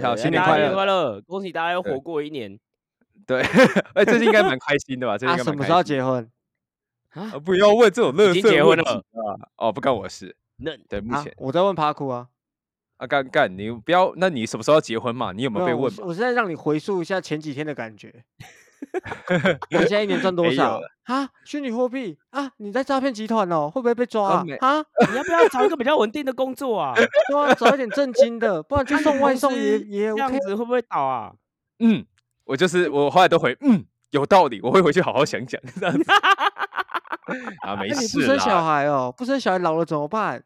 好，新年快乐！快乐！恭喜大家又活过一年 对，哎，最近应该蛮开心的吧？最近他应该蛮开什么时候心结婚？啊啊，不要问这种乐已经色问题结婚了啊！哦，不干我事。那对，目啊前，我在问帕库啊。啊，干干，你不要，那你什么时候要结婚嘛？你有没有被问？我是在让你回溯一下前几天的感觉。你现在一年赚多少了啊？虚拟货币啊？你在诈骗集团哦？会不会被抓啊？啊？你要不要找一个比较稳定的工作啊？对啊，找一点正经的，不然去送外送也司也这样。子会不会倒啊？嗯，我就是我后来都回，嗯，有道理，我会回去好好想想这样子。啊，没那你事不生小，孩哦？不生小孩老了怎么办？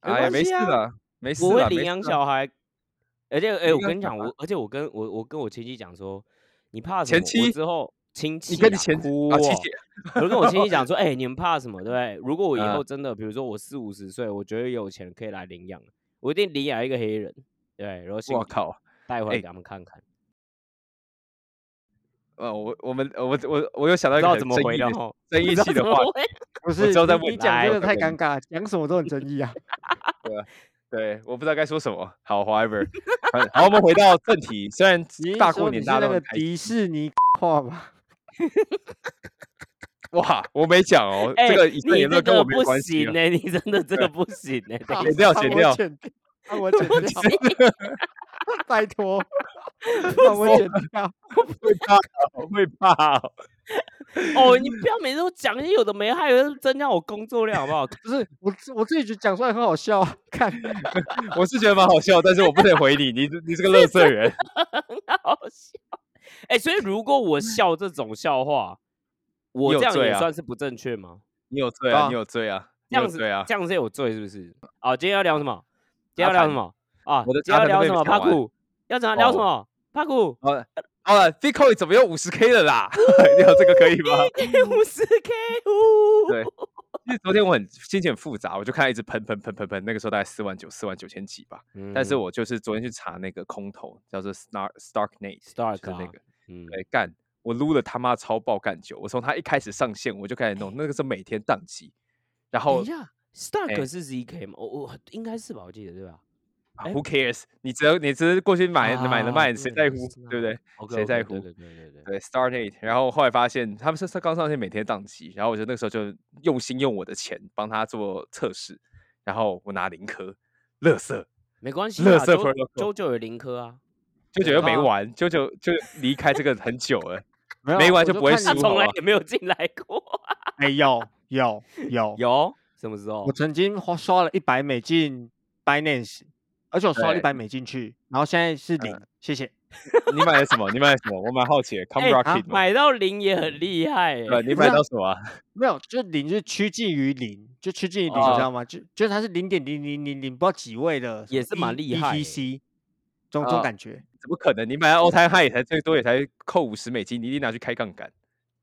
哎呀，没事啦，没事啦，我会领养小孩，而且哎、我跟你讲，我而且我跟我我跟我亲戚讲说，你怕什么？我前妻之后亲戚啊你跟你前哭啊，琪哦姐，我就跟我亲戚讲说，哎、你们怕什么？对不对？如果我以嗯后真的，比如说我四五十岁，我觉得有钱可以来领养，我一定领养一个黑人，对，然后我靠，哎带回来给他们看看，呃，我我们呃我我我有想到一个怎么回的哈，争议性的话不是你你讲这来个太尴尬，讲什么都很争议啊。对，我不知道该说什么。好，however，好，我们回到正题。虽然 大过年大家都很开心，迪士尼 话吧？哇，我没讲哦，欸、这个以上你言论跟我没关系哦。行呢、你真的这个不行呢、剪掉剪掉剪掉，帮我剪掉，拜托，帮我剪掉。会怕哦，会怕哦。哦，你不要每次都讲一些有的没害的，增加我工作量好不好？不是我我自己觉得讲出来很好笑啊，看我是觉得蛮好笑，但是我不能回你，你你是个乐色人。很好笑。哎、所以如果我笑这种笑话，我有这样也算是不正确吗？你有罪啊，你有罪啊，你这样子，啊。这样子有罪是不是？哦，今天要聊什么？今天要聊什么？啊，我的今天要阿谭都聊什么？帕库要怎么聊什哦么？帕库好了，好了，Bitcoin 怎么有五十 K 了啦？聊这个可以吗？五十 K 五，对，因为昨天我很心情很复杂，我就看它一直喷喷喷喷喷，那个时候大概四万九、四万九千几吧。但是嗯我就是昨天去查那个空头，叫做 Star Starknet，Stark 那啊个，嗯，对，干，我撸了他妈超爆干久，我从他一开始上线我就开始弄，那个时候每天宕机，然后等一下，Stark 哎是 ZK 吗？我我应该是吧，我记得对吧？Who cares？你只要你只是过去买买了啊卖，谁在乎是？对不对谁在乎对对对对对。对，Starknet，然后后来发现他们是是刚上线，每天宕机，然后我就那个时候就用心用我的钱帮他做测试，然后我拿零颗，乐色，没关系啊，垃圾九 protocol 九九有零颗啊，九九又没啊玩，九九就离开这个很久了。没有没完就不会看你他从来也没有进来过。哎，有有有有什么时候我？曾经花刷了一百美金 Binance，而且我刷了一百美金去，然后现在是零，谢谢。你买了什么？你买了什么？我蛮好奇的，Come 哎 Rocket？买到零也很厉害欸。对，你买到什么啊？没有，就零就是趋近于零，就趋近于零，你哦知道吗？就就是它是零点零零零零，不知道几位的，也是蛮厉害欸 ETC，这种感觉。怎么可能？你买到 All Time High 也才最多也才扣五十美金，你一定拿去开杠杆，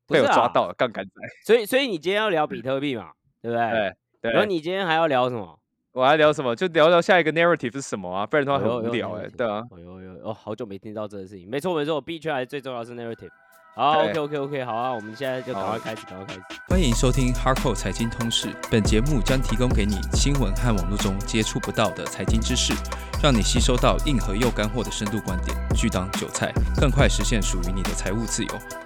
被我抓到了杠杆仔。所以所以你今天要聊比特币嘛，对不对？对 对。然后你今天还要聊什么？我还聊什么？就聊聊下一个 narrative 是什么啊？不然的话很无聊哎、对啊，哦有有哦，好久没听到这个事情。没错没错，，B 圈还是最重要的是 narrative。好，OK OK OK，好啊，我们现在就赶快开始，赶快开始。欢迎收听 Hardcore 财经通识。本节目将提供给你新闻和网络中接触不到的财经知识，让你吸收到硬核又干货的深度观点，拒当韭菜，更快实现属于你的财务自由。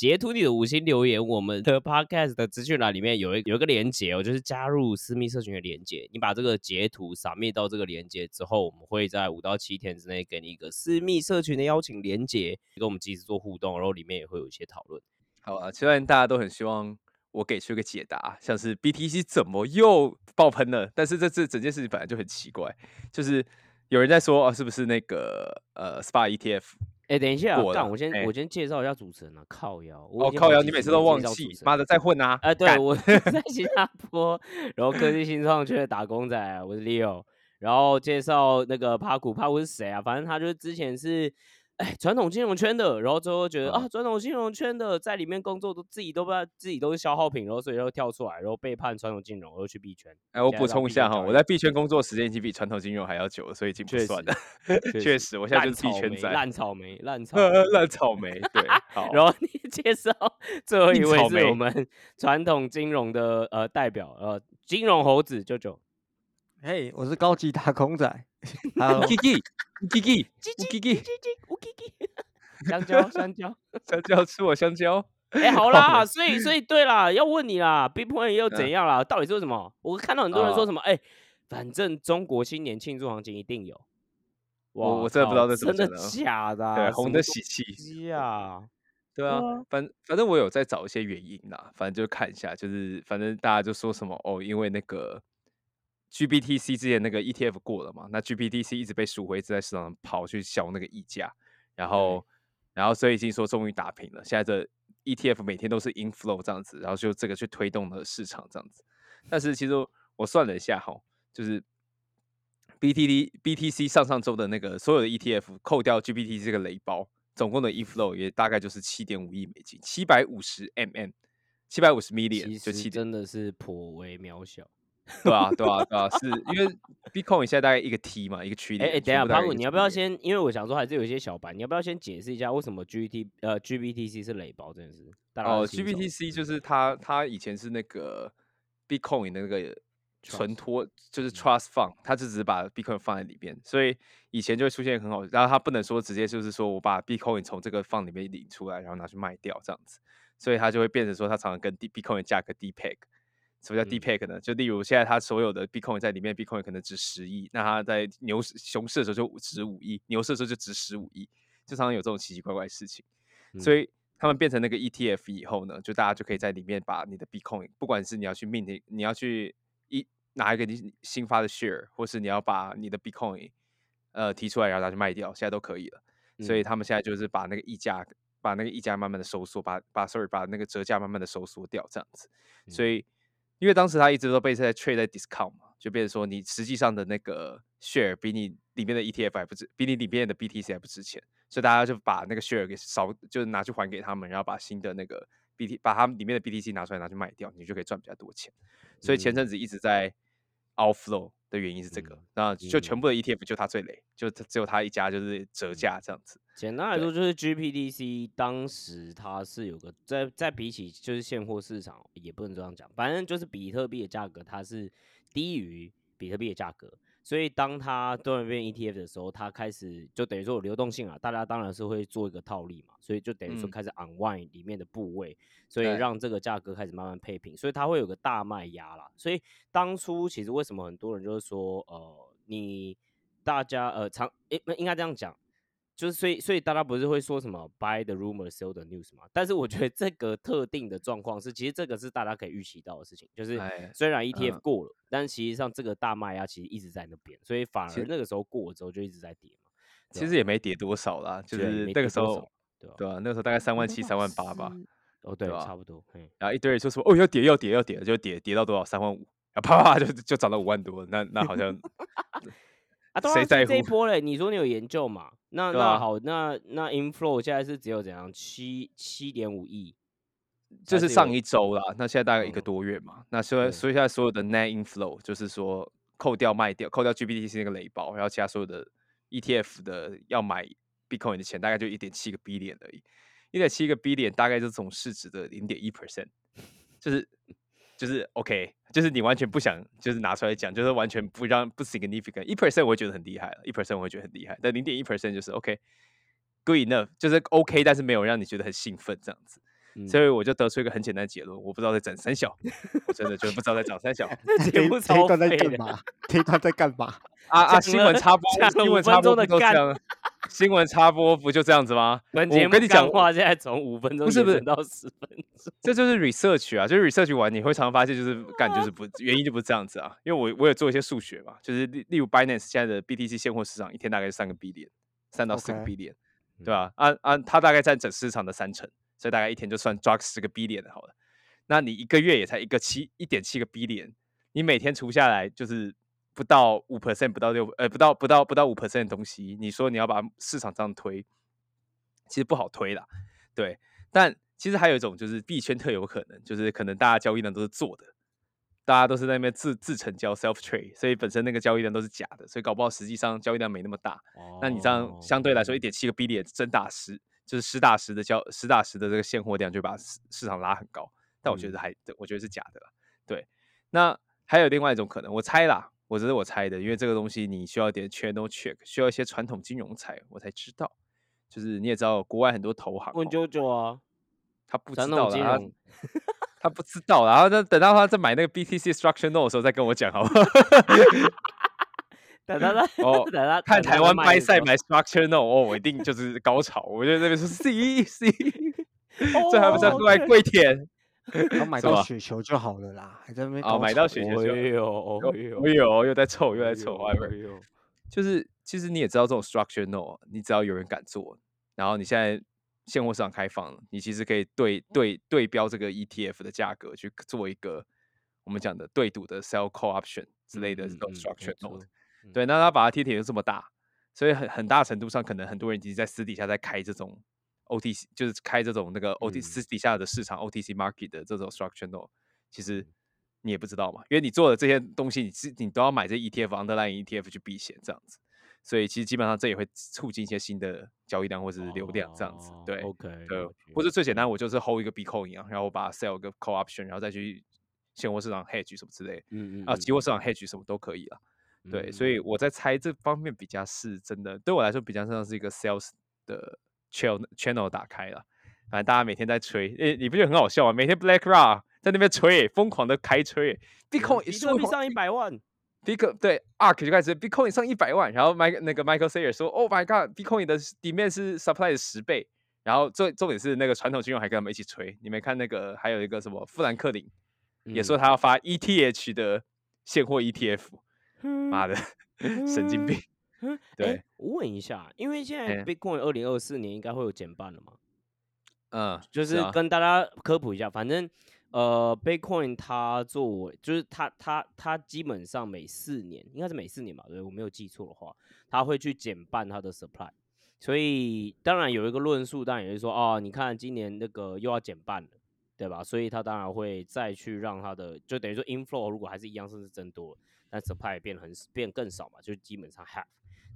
截图你的五星留言，我们的 podcast 的资讯栏里面有一有一个连接哦，就是加入私密社群的连接。你把这个截图扫灭到这个连接之后，我们会在五到七天之内给你一个私密社群的邀请连接，跟我们及时做互动，然后里面也会有一些讨论。好啊，虽然大家都很希望我给出一个解答，像是 BTC 怎么又爆喷了，但是这这整件事情本来就很奇怪，就是有人在说啊，是不是那个呃 SPA ETF？哎，等一下，干，过了我先、哎我先介绍一下主持人啊，靠腰，我哦靠腰，你每次都忘记妈的再混啊！哎，对，我 在新加坡，然后科技新创圈的打工仔啊，我是 Leo，然后介绍那个帕古，帕古是谁啊？反正他就是之前是哎，传统金融圈的，然后最后觉得嗯啊，传统金融圈的在里面工作都自己都不知道自己都是消耗品，然后所以又跳出来，然后背叛传统金融，然后去币圈。哎，我补充一下哈，我在币圈工作时间已经比传统金融还要久了，所以已经不算了。确实，我现在就是币圈仔，烂草莓，烂 草莓。烂草莓。对，好，然后你介绍最后一位是我们传统金融的呃代表，呃，金融猴子舅舅。嘿，我是高级打工仔。Hello，Kiki Kiki 叽叽 Kiki，叽叽叽，香蕉 香蕉。香蕉吃我香蕉。哎、好啦，所以所以对啦，要问你啦，Bitcoin 又怎嗯样啦？到底是为什么？我看到很多人说啊什么，哎、反正中国新年庆祝行情一定有。哇我我真的不知道靠这怎么真的假的、啊？对，红的喜气。西啊！对啊对啊，反反正我有在找一些原因啦，反正就看一下，就是反正大家就说什么哦，因为那个 GBTC 之前那个 ETF 过了嘛，那 GBTC 一直被赎回，一直在市场上跑去消那个溢价，然后然后所以已经说终于打平了，现在这 ETF 每天都是 inflow 这样子，然后就这个去推动了市场这样子，但是其实我算了一下哈，就是 BTD BTC 上上周的那个所有的 ETF 扣掉 GBTC 这个雷包，总共的 inflow 也大概就是七点五亿美金，七百五十 mm，七百五十 million 就实七，真的是颇为渺小。对啊对啊对啊，是因为 Bitcoin 现在大概一个 T 嘛，一个区哎、等一下，潘古，全部大概一个你要不要先？因为我想说还是有一些小白，你要不要先解释一下为什么 GT 呃 GBTC 是雷包这件事？哦是新手，GBTC 就是它，它以前是那个 Bitcoin 的那个存托，就是嗯 Trust Fund，它就只是把 Bitcoin 放在里面，所以以前就会出现很好，然后它不能说直接就是说我把 Bitcoin 从这个 Fund 里面领出来，然后拿去卖掉这样子，所以它就会变成说它常常跟 Bitcoin 的价格 DPEG。什么叫嗯 DPEG 呢？就例如现在它所有的 Bitcoin 在里面，Bitcoin 可能值十亿，那它在牛市熊市的时候就值五亿，牛市的时候就值十五亿，就常常有这种奇奇怪怪的事情。所嗯以他们变成那个 ETF 以后呢，就大家就可以在里面把你的 Bitcoin，不管是你要去 mint，你要去一拿一个你新发的 share，或是你要把你的 Bitcoin 呃提出来然后拿去卖掉，现在都可以了。所以嗯他们现在就是把那个溢价，把那个溢价慢慢的收缩，把把 sorry 把那个折价慢慢的收缩掉，这样子。所嗯以因为当时它一直都被在 trade 在 discount 嘛，就变成说你实际上的那个 share 比你里面的 ETF 还不值，比你里面的 BTC 还不值钱，所以大家就把那个 share 给少，就是拿去还给他们，然后把新的那个 BT 把他们里面的 BTC 拿出来拿去卖掉，你就可以赚比较多钱。所以前嗯阵子一直在 outflow 的原因是这个，嗯那就全嗯部的 ETF 就它最雷，就它只有它一家就是折价这样子。简单来说，就是 GPDC 当时它是有个在在比起就是现货市场，也不能这样讲，反正就是比特币的价格它是低于比特币的价格，所以当它突然变 ETF 的时候，它开始就等于说有流动性啊，大家当然是会做一个套利嘛，所以就等于说嗯开始 unwind 里面的部位，所以让这个价格开始慢慢配平，所以它会有个大卖压啦。所以当初其实为什么很多人就是说，呃，你大家呃常诶应该这样讲。就是所以所以大家不是会说什么 buy the rumor sell the news 嘛？但是我觉得这个特定的状况是，其实这个是大家可以预期到的事情，就是哎虽然 ETF 嗯过了，但实际上这个大卖压其实一直在那边，所以反而那个时候过了之后就一直在跌嘛。其实也没跌多少啦，就是那个时候对吧？对啊，那个时候大概三万七、三万八吧。哦，对，差不多。嘿，然后一堆人说什么哦要跌要跌要跌，就跌跌到多少三万五，然后啪啪啪就就涨到五万多，那那好像啊，当然谁在乎这一波嘞？你说你有研究嘛？那啊那好，那那 inflow 现在是只有怎样七七点五亿，还有这是上一周啦，那现在大概一个嗯多月嘛，那所以对所以现在所有的 net inflow 就是说扣掉卖掉扣掉 GBTC 那个雷包，然后其他所有的 ETF 的要买 Bitcoin 的钱大概就一点七个 billion 而已，一点七个 billion 大概就是总市值的零点一 percent，就是就是 OK，就是你完全不想就是拿出来讲，就是完全不让不 significant，一 percent 我会觉得很厉害了，一 percent 我会觉得很厉害，但零点一 percent 就是 OK，good、enough，就是 OK，但是没有让你觉得很兴奋这样子。嗯所以我就得出一个很简单的结论，我不知道在整三小，我真的就不知道在整三小。这这在。干嘛？这一段在干嘛？啊啊！新闻插播，新闻插播钟的干不都这样？新闻插播不就这样子吗？我跟你讲，话现在从五分钟不是不是到十分钟。这就是 research 啊，就是 research 完你会常常发现，就是干就是不原因就不是这样子啊。因为我我有做一些数学嘛，就是例例如 Binance 现在的 BTC 现货市场一天大概是三个 billion，三到四个 billion，对吧？按按它大概占整市场的三成，所以大概一天就算抓十个 billion 好了。那你一个月也才一个七一点七个 billion，你每天除下来就是不到五 percent，不到六呃不到不到不到五 percent 的东西，你说你要把市场这样推，其实不好推啦。对，但其实还有一种就是币圈特有可能，就是可能大家交易量都是做的，大家都是在那边自自成交 self trade，所以本身那个交易量都是假的，所以搞不好实际上交易量没那么大。那你这样相对来说一点七个 billion 真大实，就是实打实的交实打实的这个现货量就把市市场拉很高，但我觉得还我觉得是假的啦。对，那还有另外一种可能，我猜啦，我这是我猜的，因为这个东西你需要一点 channel check，需要一些传统金融才我才知道，就是你也知道国外很多投行哦，问九九啊，他不知道啦，他不知道啦，然后等等到他在买那个 BTC structure note 的时候再跟我讲好不好？哦 看台湾掰掰赛买 structure note，哦，我一定就是高潮，我觉得那边是 C C，这还不是要过来跪舔？然后买到雪球就好了啦，还在那边哦，高买到雪球就有哦哦哟哦哟，又在凑又在凑哦，whatever。哟就是其实你也知道这种 structure note，你只要有人敢做，然后你现在现货市场开放了，你其实可以对对对标这个 ETF 的价格去做一个我们讲的对赌的 sell call option 之类的这种嗯嗯嗯对，那他把它贴贴又这么大，所以很很大程度上可能很多人已经在私底下在开这种 OTC，就是开这种那个 OT 嗯私底下的市场 OTC market 的这种 structure note，其嗯实你也不知道嘛，因为你做的这些东西，你是你都要买这 ETF underlying ETF 去避险这样子，所以其实基本上这也会促进一些新的交易量或者是流量这样子，哦对。，OK，对了，解或者最简单，我就是 hold 一个 Bitcoin 一样，然后我把它 sell 个 call option，然后再去现货市场 hedge 什么之类嗯嗯啊期货市场 hedge 什么都可以了。对，所以嗯我在猜这方面比较是真的，对我来说比较像是一个 sales 的 channel channel 打开了。反正大家每天在吹，诶，你不觉得很好笑吗？每天 BlackRock 在那边吹，疯狂的开吹，Bitcoin 比是会黄特币上一百万，Bitcoin 对 ARK 就开始 Bitcoin 上一百万，然后 Mike 那个 Michael Sayer 说，Oh my God，Bitcoin 的 demand 是 supply 的十倍，然后重重点是那个传统金融还跟他们一起吹。你们看那个还有一个什么富兰克林也说嗯他要发 ETH 的现货 ETF，妈的 神经病。嗯。对诶我问一下，因为现在哎 Bitcoin 二零二四年应该会有减半了嘛？嗯，就是啊跟大家科普一下，反正呃，Bitcoin 它作为就是它它它基本上每四年应该是每四年吧，对我没有记错的话，它会去减半它的 supply。所以当然有一个论述，当然也是说哦，你看今年那个又要减半了，对吧？所以它当然会再去让它的就等于说 inflow 如果还是一样，甚至增多了，但 supply 变很变更少嘛，就基本上 half，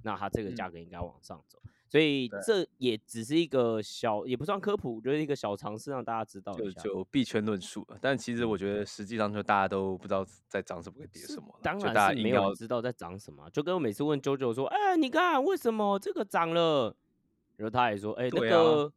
那它这个价嗯格应该往上走。所以这也只是一个小，也不算科普，就是一个小尝试，让大家知道就一下。就币圈论述了。但其实我觉得实际上就大家都不知道在涨什么跟跌什么，当然是没有大家硬要人知道在涨什么啊，就跟我每次问九九说，哎，你看为什么这个涨了？然后他也说，哎，那个，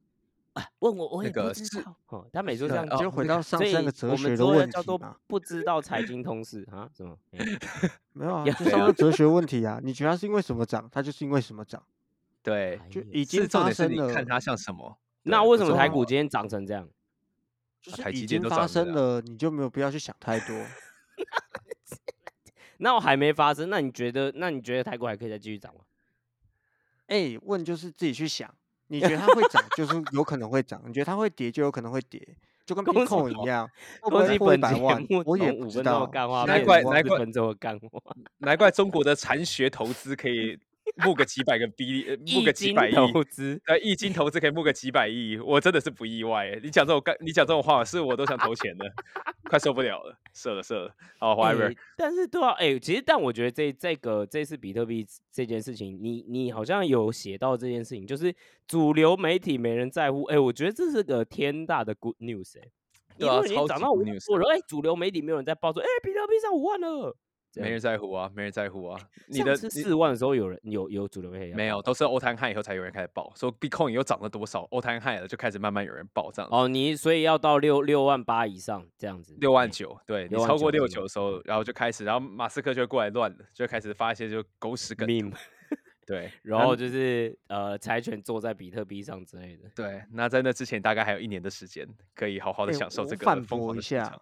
哎，问我我那也不个是知道。哦，他每次都这样讲，就回到上所以次那个哲我们之学的问后要叫做。不知道财经通识啊？什么？哎 没有啊，呀就上个哲学问题啊，你觉得它是因为什么涨，它就是因为什么涨，对，就已经发生了。看它像什么。那为什么台股今天涨成这样？就是已经发生了，你就没有必要去想太多。那我还没发生，那你觉得？那你觉得台股还可以再继续涨吗？哎、问就是自己去想，你觉得它会涨，就是有可能会涨；你觉得它会跌，就有可能会跌，就跟恭喜 Bitcoin 我一样，会不恭喜会破一本节百万目，我也不知道。难变怪难怪 难怪中国的禅学投资可以募个几百个比，呃募个几百亿，投资。呃，一金投资可以募个几百亿，我真的是不意外耶。你讲这种干，你讲这种话，是我都想投钱的，快受不了了，射了射了。好，whatever，、欸但是对啊，哎、其实但我觉得这这个这次比特币这件事情，你你好像有写到这件事情，就是主流媒体没人在乎。哎、我觉得这是个天大的 good news 哎、对啊因为已经涨到五万了，哎、主流媒体没有人在报说，哎、比特币上五万了，这没人在乎啊，没人在乎啊。你的四万的时候有人有有主流媒体在没有，都是欧摊汉以后才有人开始报，说 Bitcoin 又涨了多少，欧摊汉了就开始慢慢有人报这样。哦，你所以要到六六万八以上这样子，六万哎九，对你超过六9九的时候，然后就开始，然后马斯克就会过来乱了，就会开始发一些就狗屎梗对，然后就是呃柴犬坐在比特币上之类的。对，那在那之前大概还有一年的时间，可以好好的哎享受这个疯驳一狂的市场下。，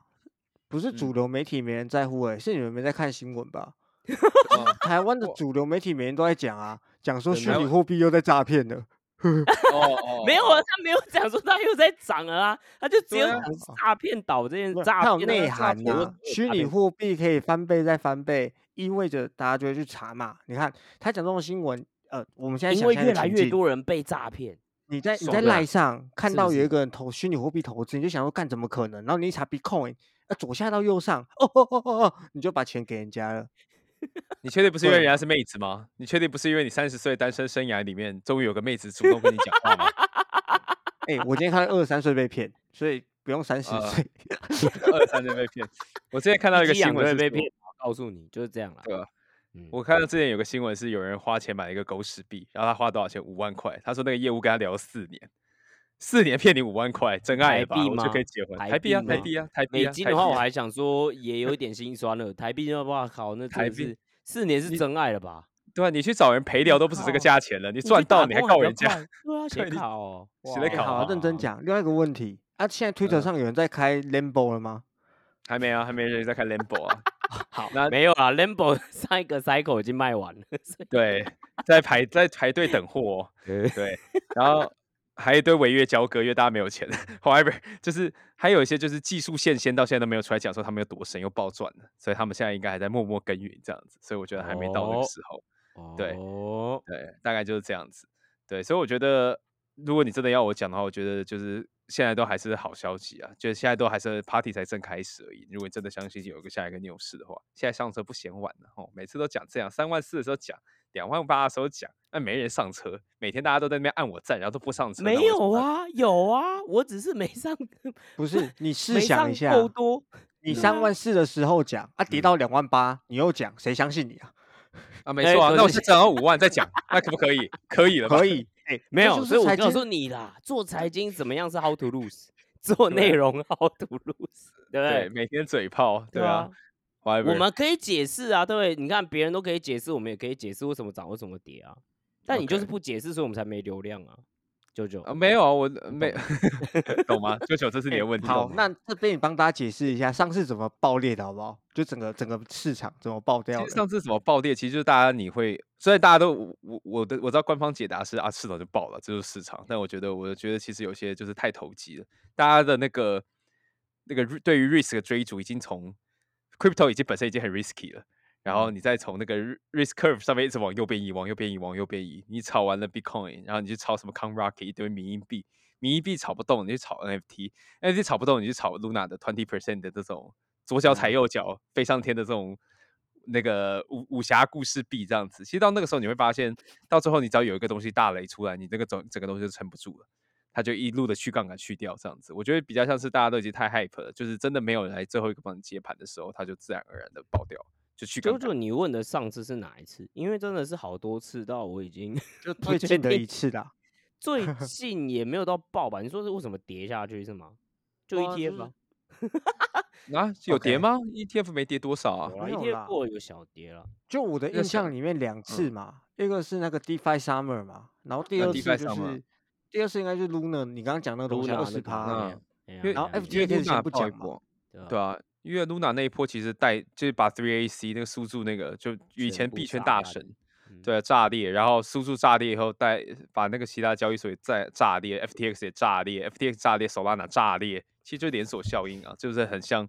不是嗯主流媒体没人在乎、哎、是你们没在看新闻吧？哦台湾的主流媒体每天都在讲啊，讲说虚拟货币又在诈骗了。哦哦没有啊，他没有讲说他又在涨了啊，他就只有诈骗岛这件诈它有骗内涵呐、呐、虚拟货币可以翻倍再翻倍，意味着大家就会去查嘛。你看他讲这种新闻，呃，我们现在因想为越来越多人被诈骗，你在你在赖上看到有一个人投虚拟货币投资，你就想说干怎么可能？然后你一查 Bitcoin，啊左下到右上，哦哦哦哦哦，你就把钱给人家了。你确定不是因为人家是妹子吗？你确定不是因为你三十岁单身生涯里面终于有个妹子主动跟你讲话吗？哎、我今天看到二十三岁被骗，所以不用三十呃岁。二十三岁被骗。我之前看到一个新闻是被骗，告诉你就是这样啦。对我看到之前有个新闻是有人花钱买了一个狗屎币，然后他花多少钱？五万块。他说那个业务跟他聊了四年，四年骗你五万块，真爱吧？我就可以吗结婚。台台币啊，台币啊，台币啊。美金的话，我还想说也有一点心酸了。台币的话，哇靠，那 台币四年是真爱了吧？对啊，你去找人赔聊都不止这个靠价钱了，你赚到你还告人家，快，对啊，写对你卡哦，写考好，认真哇，讲。另外一个问题啊，现在推特嗯上有人在开 Lambo 了吗？还没啊，还没人在开 Lambo 啊。好，那没有啊，Lambo 上一个 cycle 已经卖完了，对，在排在排队等货对，然后还有一堆违约交割，因为大家没有钱。However，就是还有一些就是技术线先到现在都没有出来讲说他们有多神又暴赚的，所以他们现在应该还在默默耕耘这样子，所以我觉得还没到那个哦时候。对哦，对，大概就是这样子。对，所以我觉得，如果你真的要我讲的话，我觉得就是现在都还是好消息啊，就是现在都还是 party 才正开始而已。如果你真的相信有一个下一个牛市的话，现在上车不嫌晚了哦。每次都讲这样，三万四的时候讲，两万八的时候讲，那没人上车，每天大家都在那边按我赞，然后都不上车，那没。有啊，有啊，我只是没上，不是，你试想一下，够多，你三万四的时候讲啊，跌嗯到两万八，你又讲，谁相信你啊？啊，没错啊，那我现在涨到五万再讲，那可不可以？可以了？可以，哎，没有，这就是所以我告诉你啦，做财经怎么样是 how to lose，做内容 how to lose，对不对，对？每天嘴炮，对啊。我们可以解释啊，对不对？你看别人都可以解释，我们也可以解释为什么涨，为什么跌啊。但你就是不解释，所以我们才没流量啊。九九啊，没有啊，我没 懂吗？九九，这是你哎的问题。好那这边你帮大家解释一下，上次怎么爆裂的好不好？就整个整个市场怎么爆掉的其实？上次怎么爆裂，其实就是大家你会，虽然大家都我我我的我知道官方解答是啊市场就爆了，这就是市场，但我觉得我觉得其实有些就是太投机了，大家的那个那个对于 risk 的追逐已经从 crypto 已经本身已经很 risky 了。然后你再从那个 ri- risk curve 上面一直往右边移，往右边移，往右边移。你炒完了 Bitcoin，然后你去炒什么 Con Rocket 一堆民营币，民营币炒不动，你去炒 NFT，NFT 炒不动，你去炒 Luna 的 twenty percent 的这种左脚踩嗯右脚飞上天的这种那个武武侠故事币这样子。其实到那个时候你会发现，到最后你只要有一个东西大雷出来，你这个整整个东西就撑不住了。它就一路的去杠杆去掉这样子，我觉得比较像是大家都已经太 hype 了，就是真的没有人来最后一个帮你接盘的时候，他就自然而然的爆掉，就去杠杆。九九，你问的上次是哪一次？因为真的是好多次到我已经 就最近的一次啦。最 近也没有到爆吧？你说是为什么跌下去是吗？就哇 ETF 就是啊，啊，有跌吗？ETF 没跌多少啊有？啊没有，ETF 过有小跌了。就我的印象里面两次嘛，一个是那个 DeFi Summer 嘛，然后第二次就是第二次应该是 Luna，你刚刚讲那个东西 Luna 二十趴然后 FTX 不讲嘛爆一波，对对啊，因为 Luna 那一波其实带就是把 Three AC 那个苏柱那个就以前币圈大神，嗯对啊，炸裂，然后苏柱炸裂以后带把那个其他交易所也再炸裂，FTX 也炸裂，FTX 炸裂，Solana 炸裂，其实就连锁效应啊，就是很像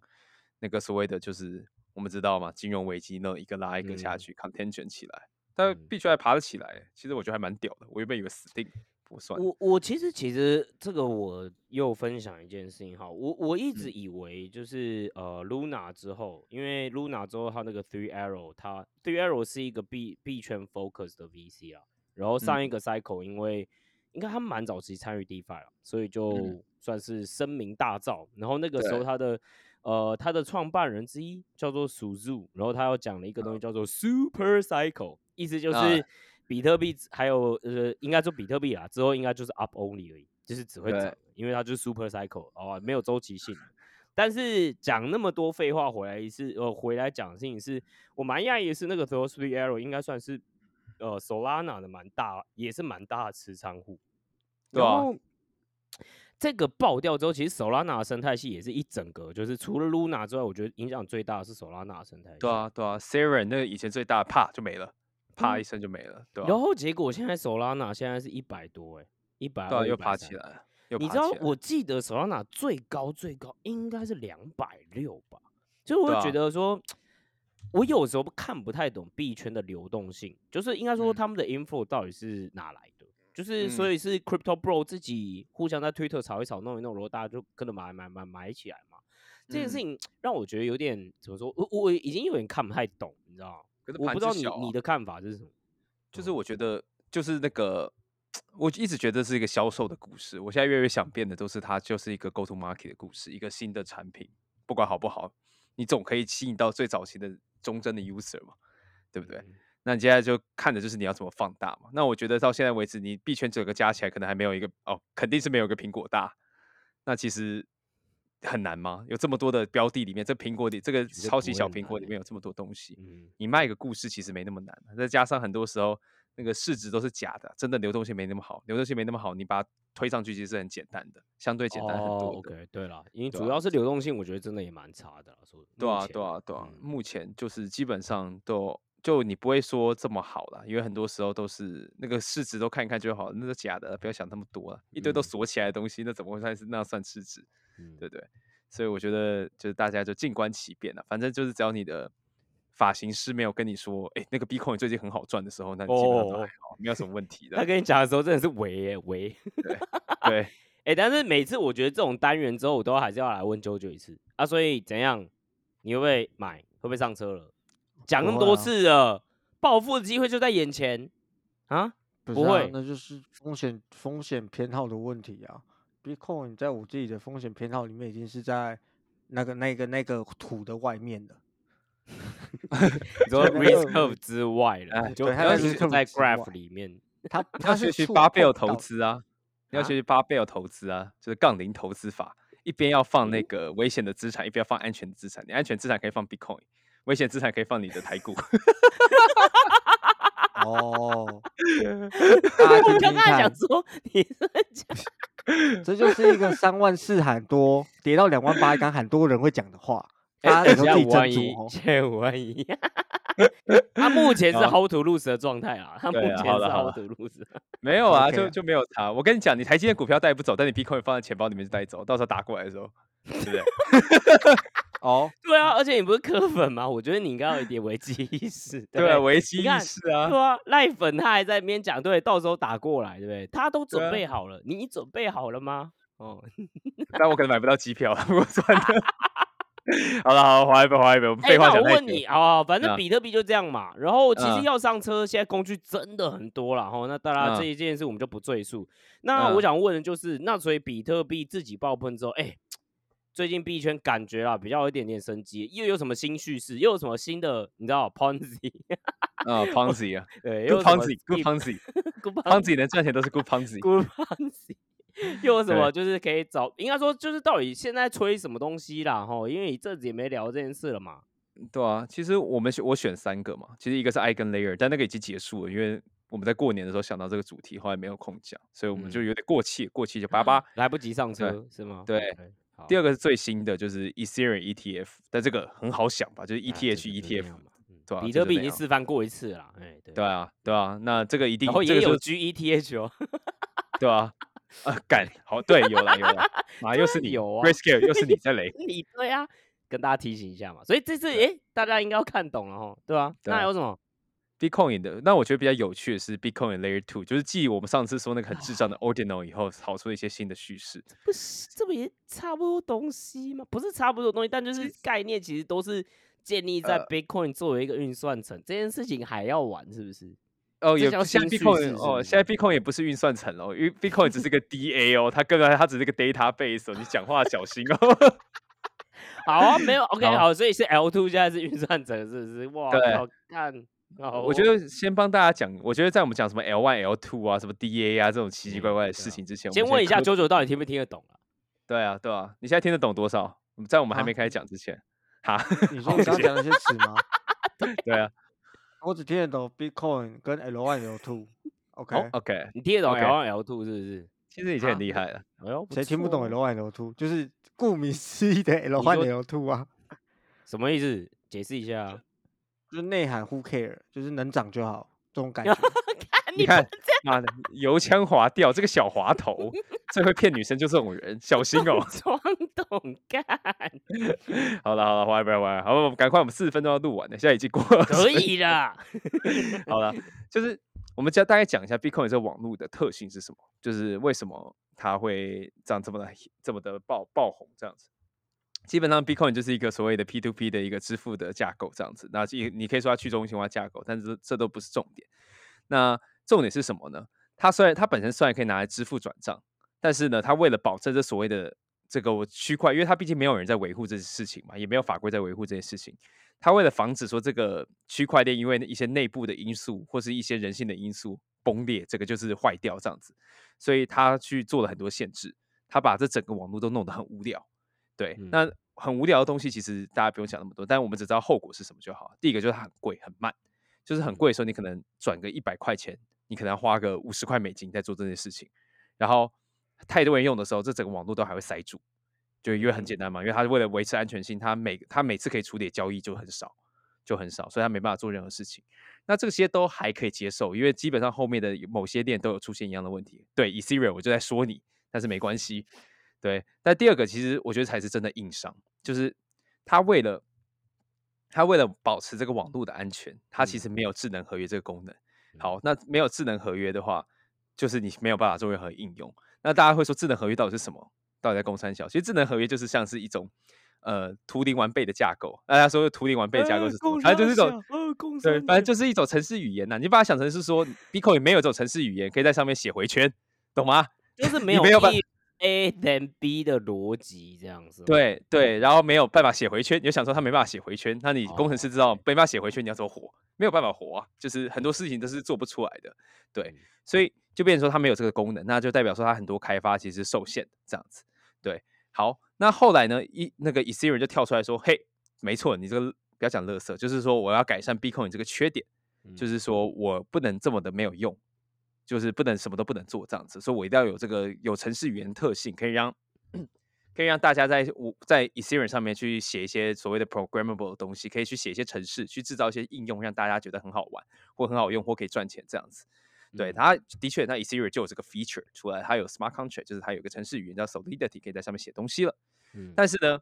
那个所谓的就是我们知道嘛，金融危机那种一个拉一个下嗯。去、contention 起来，但嗯。币圈还爬得起来，其实我觉得还蛮屌的，我原本以为死定不算，我我其实其实这个我又分享一件事情哈，我我一直嗯。以为就是呃 Luna 之后，因为 Luna 之后它那个 Three Arrow，它 Three Arrow 是一个 B B 圈 focus 的 VC 啊，然后上一嗯个 cycle 因为应该他蛮早期参与 DeFi 了，所以就嗯算是声名大噪，然后那个时候他的呃他的创办人之一叫做 Suzu，然后他又讲了一个东西叫做 Super Cycle，意思就啊是。比特币还有呃，应该说比特币啦，之后应该就是 up only 而已，就是只会涨，因为它就是 super cycle 哦，没有周期性。但是讲那么多废话回来一次，呃，回来讲的事情是我蛮讶异的是，那个 Throw Three Arrow 应该算是呃 Solana 的蛮大，也是蛮大的持仓户。对啊这个爆掉之后，其实 Solana 的生态系也是一整个，就是除了 Luna 之外，我觉得影响最大的是 Solana 的生态系。对啊对啊，Saren 那个以前最大的啪就没了，啪嗯一声就没了，对吧、然后结果现在 Solana 现在是一百多、欸，哎，一百又爬起。来了，又你知道我记得 Solana 最高最高应该是两百六吧，所以我觉得说，我有时候看不太懂币圈的流动性，就是应该说嗯他们的 info 到底是哪来的，就是所以是 Crypto Bro 自己互相在 Twitter 炒一炒，弄一弄，然后大家就跟着买买买买起来嘛。这件事嗯情让我觉得有点怎么说，我我已经有点看不太懂，你知道吗？可是我不知道你你的看法是什么？就是我觉得就是那个，我一直觉得是一个销售的故事。我现在越来越想变的都是它就是一个 go to market 的故事，一个新的产品，不管好不好，你总可以吸引到最早期的忠贞的 user 嘛，对不对？嗯那你现在就看的就是你要怎么放大嘛。那我觉得到现在为止，你币圈整个加起来可能还没有一个哦，肯定是没有一个苹果大。那其实很难吗？有这么多的标的里面，这苹果里这个超级小苹果里面有这么多东西，嗯，你卖一个故事其实没那么难，啊再加上很多时候那个市值都是假的，真的流动性没那么好，流动性没那么好，你把它推上去其实是很简单的，相对简单很哦多的。OK，对了，因为主要是流动性，我觉得真的也蛮差的啦。说对啊，对啊，对啊，嗯目前就是基本上都就你不会说这么好了，因为很多时候都是那个市值都看一看就好，那是假的，不要想那么多了，一堆都嗯锁起来的东西，那怎么会算是那算市值？嗯对不对？所以我觉得就是大家就静观其变了，反正就是只要你的发型师没有跟你说，哎，那个 Bitcoin 最近很好赚的时候，那你基本上都还哦好，没有什么问题的他。跟你讲的时候真的是喂耶喂，对，哎、但是每次我觉得这种单元之后，我都还是要来问啾啾一次啊。所以怎样？你会不会买？会不会上车了？讲那么多次了，暴富的机会就在眼前啊！不是啊不会那就是风险风险偏好的问题啊。Bitcoin 在我自己的风险偏好里面已经是在那个那个那个土的外面的。你说 risk 个 curve 之外了，哎就对它在不是在 graph 里面。它 要它学习触巴贝尔投资啊，你要啊学习巴贝尔投资啊，就是杠铃投资法，一边要放那个危险的资产，一边要放安全的资产。你安全资产可以放 Bitcoin，危险资产可以放你的台股。哦，大家听听刚刚还看想，说你是在讲 这就是一个三万四喊多，跌到两万八刚喊多人会讲的话，大家以后自己五万一，斟酌哦。现在五万一。他目前是 hold to lose 的状态啊，他目前是 hold to lose。没有啊就就没有他。我跟你讲，你台积电股票带不走，但你 Bitcoin 放在钱包里面就带走，到时候打过来的时候，对不对？哦，对啊，而且你不是磕粉吗？我觉得你应该有一点危机意识。对啊，对危机意看识啊。对啊，赖粉他还在那边讲，对，到时候打过来，对不对？他都准备好了，你准备好了吗？哦，但我可能买不到机票，我算了。好了，好，划一杯，划一杯。我们哎、废话。我问你哦，反正嗯比特币就这样嘛。然后其实嗯要上车，现在工具真的很多了哈。那当然这嗯一件事我们就不赘述。那我嗯想问的就是，那所以比特币自己爆喷之后，哎、最近币圈感觉啊比较有一点点生机，又有什么新叙事，又有什么新的，你知道 Ponzi，啊，Ponzi 啊对，，Good Ponzi，Good scheme- Ponzi。能赚钱都是 Good Ponzi。有什对么就是可以找，应该说就是到底现在吹什么东西啦哈，因为一阵子也没聊这件事了嘛。对啊，其实我们选我选三个嘛，其实一个是 Eigen Layer，但那个已经结束了，因为我们在过年的时候想到这个主题，后来没有空讲，所以我们就嗯有点过气，过气就 叭叭。来不及上对车是吗？对第二个是最新的，就是 Ethereum ETF，但这个很好想吧，就是 ETH ETF，样嘛嗯对啊比特币已经示范过一次了啦，哎，对对啊，对啊，那这个一定，然后也有 GETH 哦，对啊，啊，干好，对，有了有了，啊，又是你有啊 g r a y Scale 又是你在雷，你对啊，跟大家提醒一下嘛。所以这次诶，大家应该要看懂了哈，对吧？啊那有什么？Bitcoin 的，那我觉得比较有趣的是 Bitcoin Layer Two，就是继我们上次说那个很智障的 Ordinal 以后，跑出一些新的叙事。不是，这不也差不多东西吗？不是差不多东西，但就是概念其实都是建立在呃 Bitcoin 作为一个运算层，这件事情还要玩是不是？哦，也不现在新叙事 Bitcoin 是哦，不现在 Bitcoin 也不是运算层哦，因为 Bitcoin 只是个 DA 哦，它更它只是个 database 哦，你讲话小心哦。好啊，没有 OK 好好，所以是 L two 现在是运算层是不是？哇，对好看。好我觉哦得先帮大家讲，我觉得在我们讲什么 L one、L two 啊，什么 DA 啊这种奇奇怪嗯怪的事情之前，我先问一下们科九九到底听不听得懂啊？对啊，对啊，你现在听得懂多少？在我们还啊没开始讲之前，哈，你说你刚刚讲那些词吗？对啊我只听得懂 Bitcoin 跟 L one L two。OK，哦，OK，你听得懂 OK L one L two 是不是？其实已经很啊厉害了。哎呦，谁听不懂 L one L two？就是顾名思义的 L one L two 啊，什么意思？解释一下啊。就是内涵 Who care，就是能涨就好这种感觉。你看，妈的，油腔滑调，这个小滑头，最会骗女生就这种人，小心 哦。装懂干，好了好了，回来回来回来，好，我们赶快，我们四十分钟要录完了，现在已经过了。可以啦。好了，就是我们就大概讲一下 Bitcoin 这个网络的特性是什么，就是为什么它会这样这么的这么的爆爆红这样子。基本上，Bitcoin 就是一个所谓的 P2P 的一个支付的架构，这样子。那你你可以说它去中心化架构，但是这都不是重点。那重点是什么呢？它虽然它本身虽然可以拿来支付转账，但是呢，它为了保证这所谓的这个区块，因为它毕竟没有人在维护这些事情嘛，也没有法规在维护这些事情。它为了防止说这个区块链因为一些内部的因素或是一些人性的因素崩裂，这个就是坏掉这样子，所以它去做了很多限制，它把这整个网络都弄得很无聊。对，那很无聊的东西，其实大家不用想那么多，但我们只知道后果是什么就好。第一个就是它很贵很慢，就是很贵的时候，你可能转个一百块钱，你可能要花个五十块美金在做这件事情。然后太多人用的时候，这整个网络都还会塞住，就因为很简单嘛，因为它为了维持安全性，它每它每次可以处理交易就很少，就很少，所以它没办法做任何事情。那这些都还可以接受，因为基本上后面的某些店都有出现一样的问题。对，Ethereum 我就在说你，但是没关系。对，但第二个其实我觉得才是真的硬伤，就是他为了他为了保持这个网络的安全，他其实没有智能合约这个功能。好，那没有智能合约的话，就是你没有办法做任何应用。那大家会说智能合约到底是什么？到底在公三小？其实智能合约就是像是一种呃图灵完备的架构。大家说图灵完备的架构是什么？反正就是一种对，反正就是一种程式语言呐。你把它想成是说，Bitcoin 没有这种程式语言，可以在上面写回圈，懂吗？就是没有没有办 A 等 B 的逻辑这样子。对对，然后没有办法写回圈，你就想说他没办法写回圈，那你工程师知道没办法写回圈，你要怎么活？没有办法活啊，就是很多事情都是做不出来的。对，所以就变成说他没有这个功能，那就代表说他很多开发其实受限这样子。对，好，那后来呢，一那个 Ethereum 就跳出来说，嘿，没错，你这个不要讲乐色，就是说我要改善 Bitcoin 这个缺点，就是说我不能这么的没有用。就是不能什么都不能做这样子，所以我一定要有这个有程式语言特性，可以让 可以让大家在我在 Ethereum 上面去写一些所谓的 programmable 的东西，可以去写一些程式，去制造一些应用，让大家觉得很好玩或很好用或可以赚钱这样子。对，它的确，那 Ethereum 就有这个 feature 出来，它有 smart contract，就是它有个程式语言叫 Solidity，可以在上面写东西了。但是呢，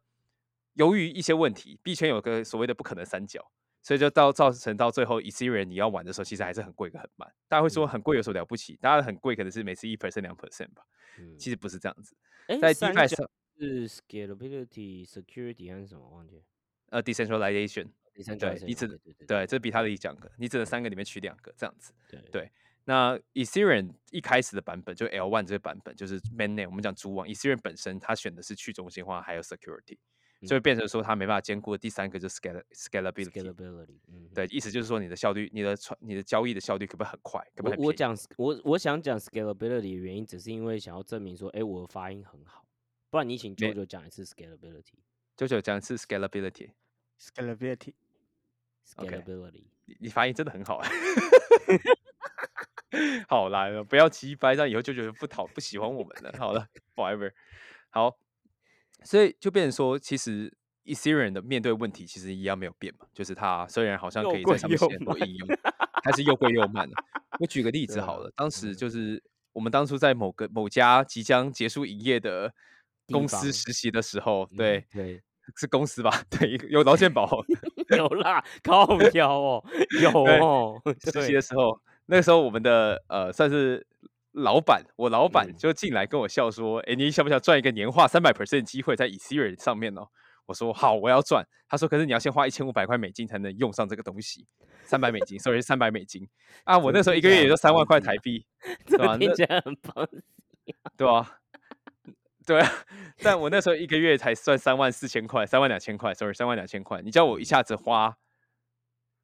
由于一些问题，币圈有个所谓的不可能三角。所以就到造成到最后，Ethereum 你要玩的时候，其实还是很贵，很慢。大家会说很贵有什么了不起，大家很贵可能是每次一 percent 两 percent 吧。其实不是这样子。在 DeFi 上是 scalability、security 还是什么？忘记。呃，decentralization。对，你只对，这比他的一讲个，你只能三个里面取两个这样子。对对。那 Ethereum 一开始的版本就 L one 这个版本就是 mainnet，我们讲主网 Ethereum 本身它选的是去中心化还有 security。就会变成说它没办法兼顾第三个就是 scalability scalability，对，意思就是说你的效率、你的传、你的交易的效率可不可以很快？可不可以？我讲我我想讲 scalability 的原因，只是因为想要证明说，哎，我的发音很好，不然你请舅舅讲一次 scalability，舅舅讲一次 scalability，scalability，scalability，你你发音真的很好，好来了，不要急掰，这样以后舅舅不讨不喜欢我们了。好了，forever，好。所以就变成说，其实 Ethereum 的面对问题其实一样没有变嘛，就是他虽然好像可以在上面写很多应用，但是又贵又慢。我举个例 子好了，当时就是我们当初在某个某家即将结束营业的公司实习的时候，对对，是公司吧？对，有劳健保，有啦，高标哦，有哦。实习的时候，那个时候我们的呃算是。老板，我老板就进来跟我笑说：“哎，你想不想赚一个年化三百 percent 机会在 Ethereum 上面哦？”我说：“好，我要赚。”他说：“可是你要先花一千五百块美金才能用上这个东西，三百美金，sorry，三百美金啊！我那时候一个月也就三万块台币，对吧？听起来很棒，对啊，对啊，但我那时候一个月才算三万四千块，三万两千块，sorry，三万两千块，你叫我一下子花。”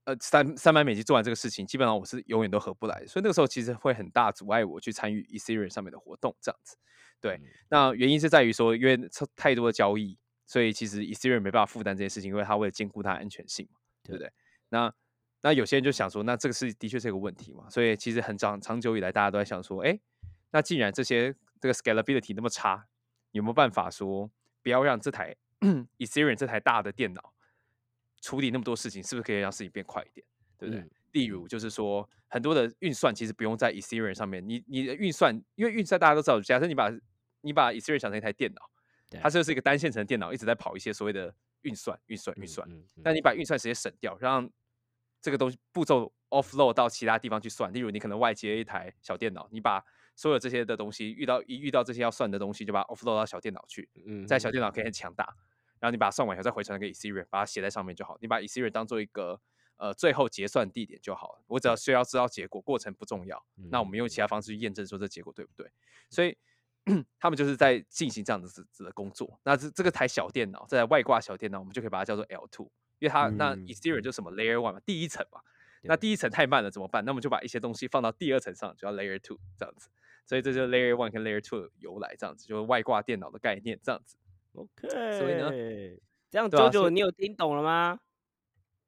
呃，三三百美金做完这个事情，基本上我是永远都合不来，所以那个时候其实会很大阻碍我去参与 Ethereum 上面的活动，这样子。对，那原因是在于说，因为太多的交易，所以其实 Ethereum 没办法负担这件事情，因为它为了兼顾它安全性嘛，对不对？那那有些人就想说，那这个是的确是一个问题嘛，所以其实很长长久以来，大家都在想说，哎，那既然这些这个 scalability 那么差，有没有办法说不要让这台 Ethereum 这台大的电脑？处理那么多事情，是不是可以让事情变快一点？对不对？例如，就是说，很多的运算其实不用在 Ethereum 上面。你你的运算，因为运算大家都知道，假设你把你把 Ethereum 想成一台电脑，它就是一个单线程电脑，一直在跑一些所谓的运算、运算、运算。那你把运算时间省掉，让这个东西步骤 offload 到其他地方去算。例如，你可能外接一台小电脑，你把所有这些的东西遇到一遇到这些要算的东西，就把它 offload 到小电脑去，嗯在小电脑可以很强大，然后你把它算完以后再回传给 Ethereum，把它写在上面就好。你把 Ethereum 当做一个呃最后结算地点就好了。我只要需要知道结果，过程不重要。那我们用其他方式去验证说这结果对不对？所以 他们就是在进行这样子子的工作。那这这个台小电脑，这台外挂小电脑，我们就可以把它叫做 L two，因为它、那嗯 Ethereum 就什么 Layer one 嘛，第一层嘛。那第一层太慢了怎么办？那我们就把一些东西放到第二层上，就叫 Layer two 这样子。所以这就是 Layer one 跟 Layer two 的由来，这样子就是外挂电脑的概念，这样子。OK，所以呢这样九九你有听懂了吗？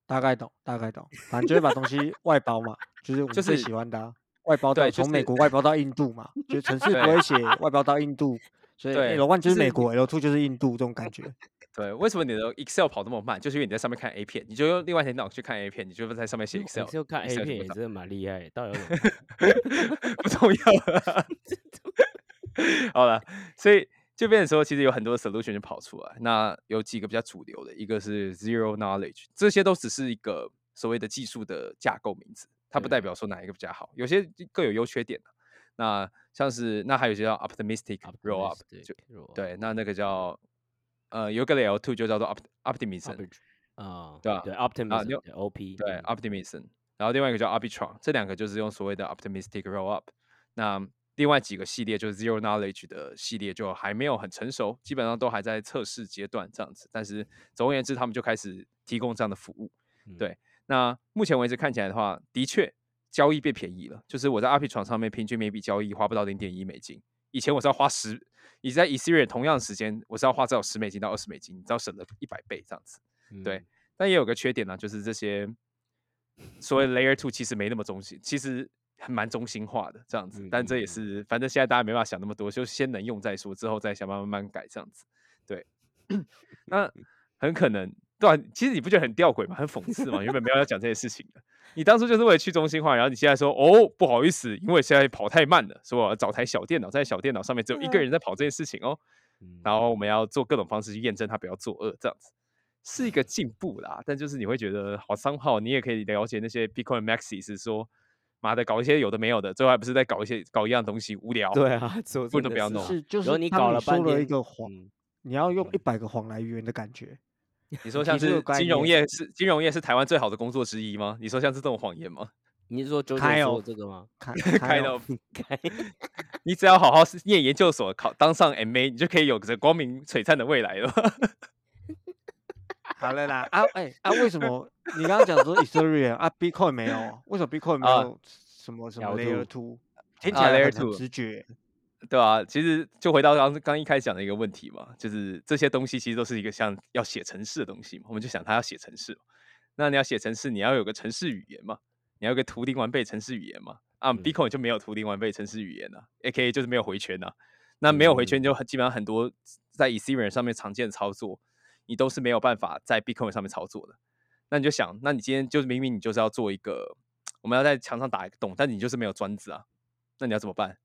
大概懂，大概懂，反正就是把东西外包嘛，就是我们最就是喜欢的啊、外包到对从美国外包到印度嘛，就是城市不会写外包到印度，所以对 L one 就是美国，L two 就是印度这种感觉。对，为什么你的 Excel 跑那么慢？就是因为你在上面看 A 片，你就用另外一台电脑去看 A 片，你就会在上面写 Excel。就看到片也真的蛮厉害的，到底有？不重要了。好了，所以就变成说，其实有很多 solution 就跑出来。那有几个比较主流的，一个是 zero knowledge，这些都只是一个所谓的技术的架构名字，它不代表说哪一个比较好，有些各有优缺点的。那像是那还有一些叫 optimistic roll up，就对，那那个叫呃有个 L two 就叫做 opt optimism，啊，对吧对啊 optimism 对，optimism，然后另外一个叫 arbitron，这两个就是用所谓的 optimistic roll up。那另外几个系列就是 zero knowledge 的系列，就还没有很成熟，基本上都还在测试阶段这样子。但是总而言之，他们就开始提供这样的服务。嗯对，那目前为止看起来的话，的确交易变便宜了。就是我在 arbitron 上面平均每笔交易花不到零点一美金，以前我是要花十，你在 Ethereum 同样的时间，我是要花至少十美金到二十美金，你知道省了一百倍这样子。对嗯但也有个缺点呢、就是这些所谓 Layer Two 其实没那么中心，其实还蛮中心化的这样子。嗯但这也是，反正现在大家没办法想那么多，就先能用再说，之后再想办法慢慢改这样子。对，那很可能对啊，其实你不觉得很吊诡吗？很讽刺吗？原本没有要讲这些事情的，你当初就是为了去中心化，然后你现在说哦不好意思，因为现在跑太慢了，所以我要找台小电脑，在小电脑上面只有一个人在跑这件事情哦。嗯然后我们要做各种方式去验证他不要作恶，这样子是一个 进步啦。但就是你会觉得好伤耗，你也可以了解那些 Bitcoin Maxi 是说，妈的搞一些有的没有的，最后还不是在搞一些搞一样东西，无聊。对啊，做 不能不要弄是就然后是你搞了半说了一个谎，嗯你要用一百个谎来圆的感觉。你说像是金融业是金融业是台湾最好的工作之一吗？你说像是这种谎言吗？你是说九九说哦这个吗？看开了开，你只要好好念研究所，考当上 MA，你就可以有着光明璀璨的未来了。好了啦啊哎啊，为什么你刚刚讲说 Ethereum 啊，Bitcoin 没有？为什么 Bitcoin 没啊有什么什么 L2 Layer Two？听起啊来 Layer two 直觉。对啊，其实就回到刚刚一开始讲的一个问题嘛，就是这些东西其实都是一个像要写程式的东西嘛，我们就想它要写程式嘛，那你要写程式，你要有个程式语言嘛，你要有个图灵完备程式语言嘛，啊嗯，Bitcoin 就没有图灵完备程式语言啊，A.K.A 就是没有回圈啊，那没有回圈就很基本上很多在 Ethereum 上面常见的操作，你都是没有办法在 Bitcoin 上面操作的，那你就想，那你今天就是明明你就是要做一个，我们要在墙上打一个洞，但你就是没有砖子啊，那你要怎么办？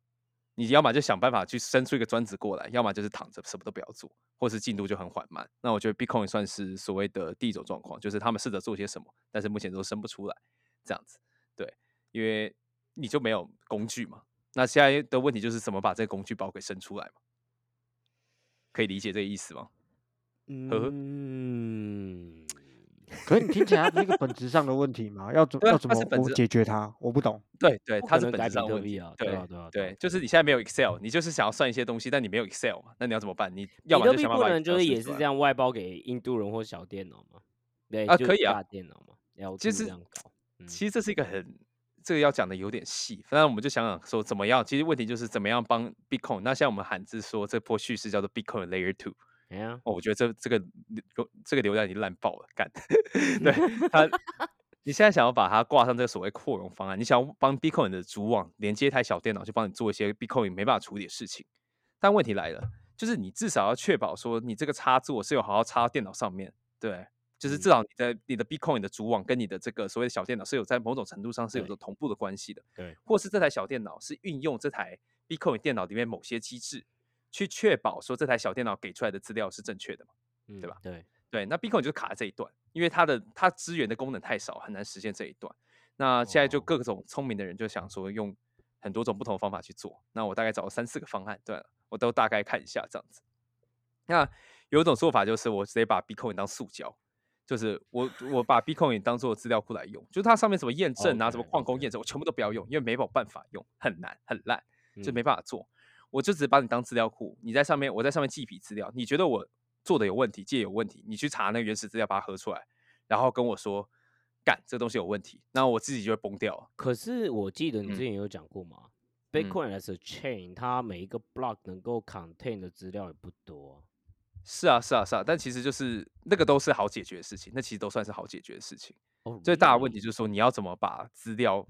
你要么就想办法去伸出一个砖子过来，要么就是躺着什么都不要做，或是进度就很缓慢。那我觉得 Bitcoin 算是所谓的第一种状况，就是他们试着做些什么，但是目前都生不出来，这样子。对，因为你就没有工具嘛。那现在的问题就是怎么把这个工具包给生出来嘛？可以理解这个意思吗？呵呵嗯，可是你听起来是一个本质上的问题嘛？要怎 要怎么解决它？我不懂。对对，它是本质上的问题啊。对啊对啊对就是你现在没有 Excel，你就是想要算一些东西，但你没有 Excel 嘛，那你要怎么办？你要比特币么就想办法不能就是也是这样外包给印度人或小电脑吗？对啊可以啊大电脑嘛，要其实这样搞。嗯其实这是一个很这个要讲的有点细，反正我们就想想说怎么样。其实问题就是怎么样帮 Bitcoin。那现在我们喊字说这波叙事叫做 Bitcoin Layer Two，哎呀，哦，我觉得这这个流这个流量已经烂爆了，干。对 他，你现在想要把它挂上这个所谓扩容方案，你想要帮 Bitcoin 的主网连接一台小电脑，去帮你做一些 Bitcoin 没办法处理的事情。但问题来了，就是你至少要确保说你这个插座是有好好插到电脑上面，对，就是至嗯少你的你的 Bitcoin 的主网跟你的这个所谓的小电脑是有在某种程度上是有对着同步的关系的，对，或是这台小电脑是运用这台 Bitcoin 电脑里面某些机制，去确保说这台小电脑给出来的资料是正确的嘛。嗯对吧？对，对，那 Bitcoin 就是卡在这一段，因为它的它资源的功能太少，很难实现这一段。那现在就哦各种聪明的人就想说用很多种不同的方法去做。那我大概找了三四个方案，对，我都大概看一下这样子。那有一种做法就是我直接把 Bitcoin 当塑胶，就是我我把 Bitcoin 当做资料库来用，就是它上面什么验证啊、什么矿工验证，我全部都不要用，因为没有办法用，很难很烂，就嗯没办法做。我就只把你当资料库，你在上面，我在上面记笔资料，你觉得我做的有问题，记得有问题，你去查那个原始资料，把它合出来，然后跟我说，干这东西有问题，那我自己就会崩掉。可是我记得你嗯之前有讲过嘛、嗯 b i t c o i n as a chain，它每一个 block 能够 contain 的资料也不多啊、是啊，是啊，是啊，但其实就是那个都是好解决的事情，那其实都算是好解决的事情。哦，最大的问题？就是说，你要怎么把资料，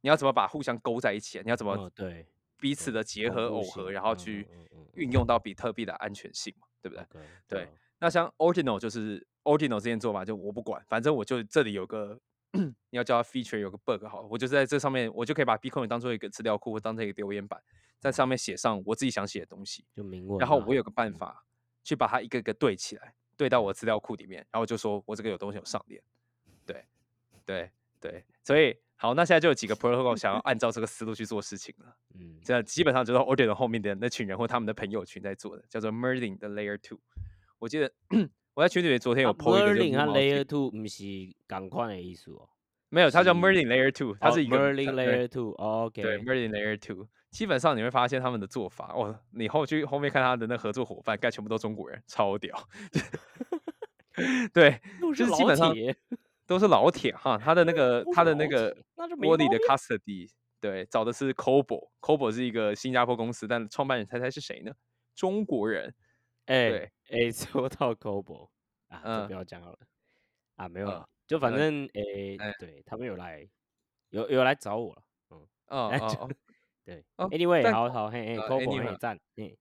你要怎么把互相勾在一起，你要怎么嗯，对，彼此的结合、耦合，然后嗯去运用。到比特币的安全性嘛，对不对对啊那像 Ordinal 就是 Ordinal 这件做法，就我不管，反正我就这里有个你要叫它 feature 有个 bug 好了，我就在这上面，我就可以把 Bitcoin 当做一个资料库或当成一个留言板，在上面写上我自己想写的东西，就明文。啊。然后我有个办嗯。法去把它一个一个对起来，对到我的资料库里面，然后就说我这个有东西有上链，对对对，所以好，那现在就有几个 protocol 想要按照这个思路去做事情了。嗯，这基本上就是 Ordinal 后面的那群人或他们的朋友群在做的，叫做 Merlin 的 Layer Two。我记得 我在群里面昨天有啊 po 一个 Merlin 和 Layer Two 不是赶快的意思哦，没有，它叫 Merlin Layer Two，它哦是一个 Merlin 它 Layer Two。OK，对 Merlin Layer Two。基本上你会发现他们的做法，哦，你后去后面看他的那合作伙伴，该全部都中国人，超屌。对，就是基本上铁都是老铁哈。他的那 个他的那个玻璃的 custody，对，找的是 Cobo，Cobo 是一个新加坡公司，但创办人猜猜是谁呢？中国人。哎对哎，说到 Cobo 啊，就嗯不要讲好了啊，没有嗯了，就反呃正哎哎，对他们有来有有来找我了，嗯，哦 哦哦，对哦，Anyway，好好嘿嘿呃，Cobo，anyway 嘿赞，嗯，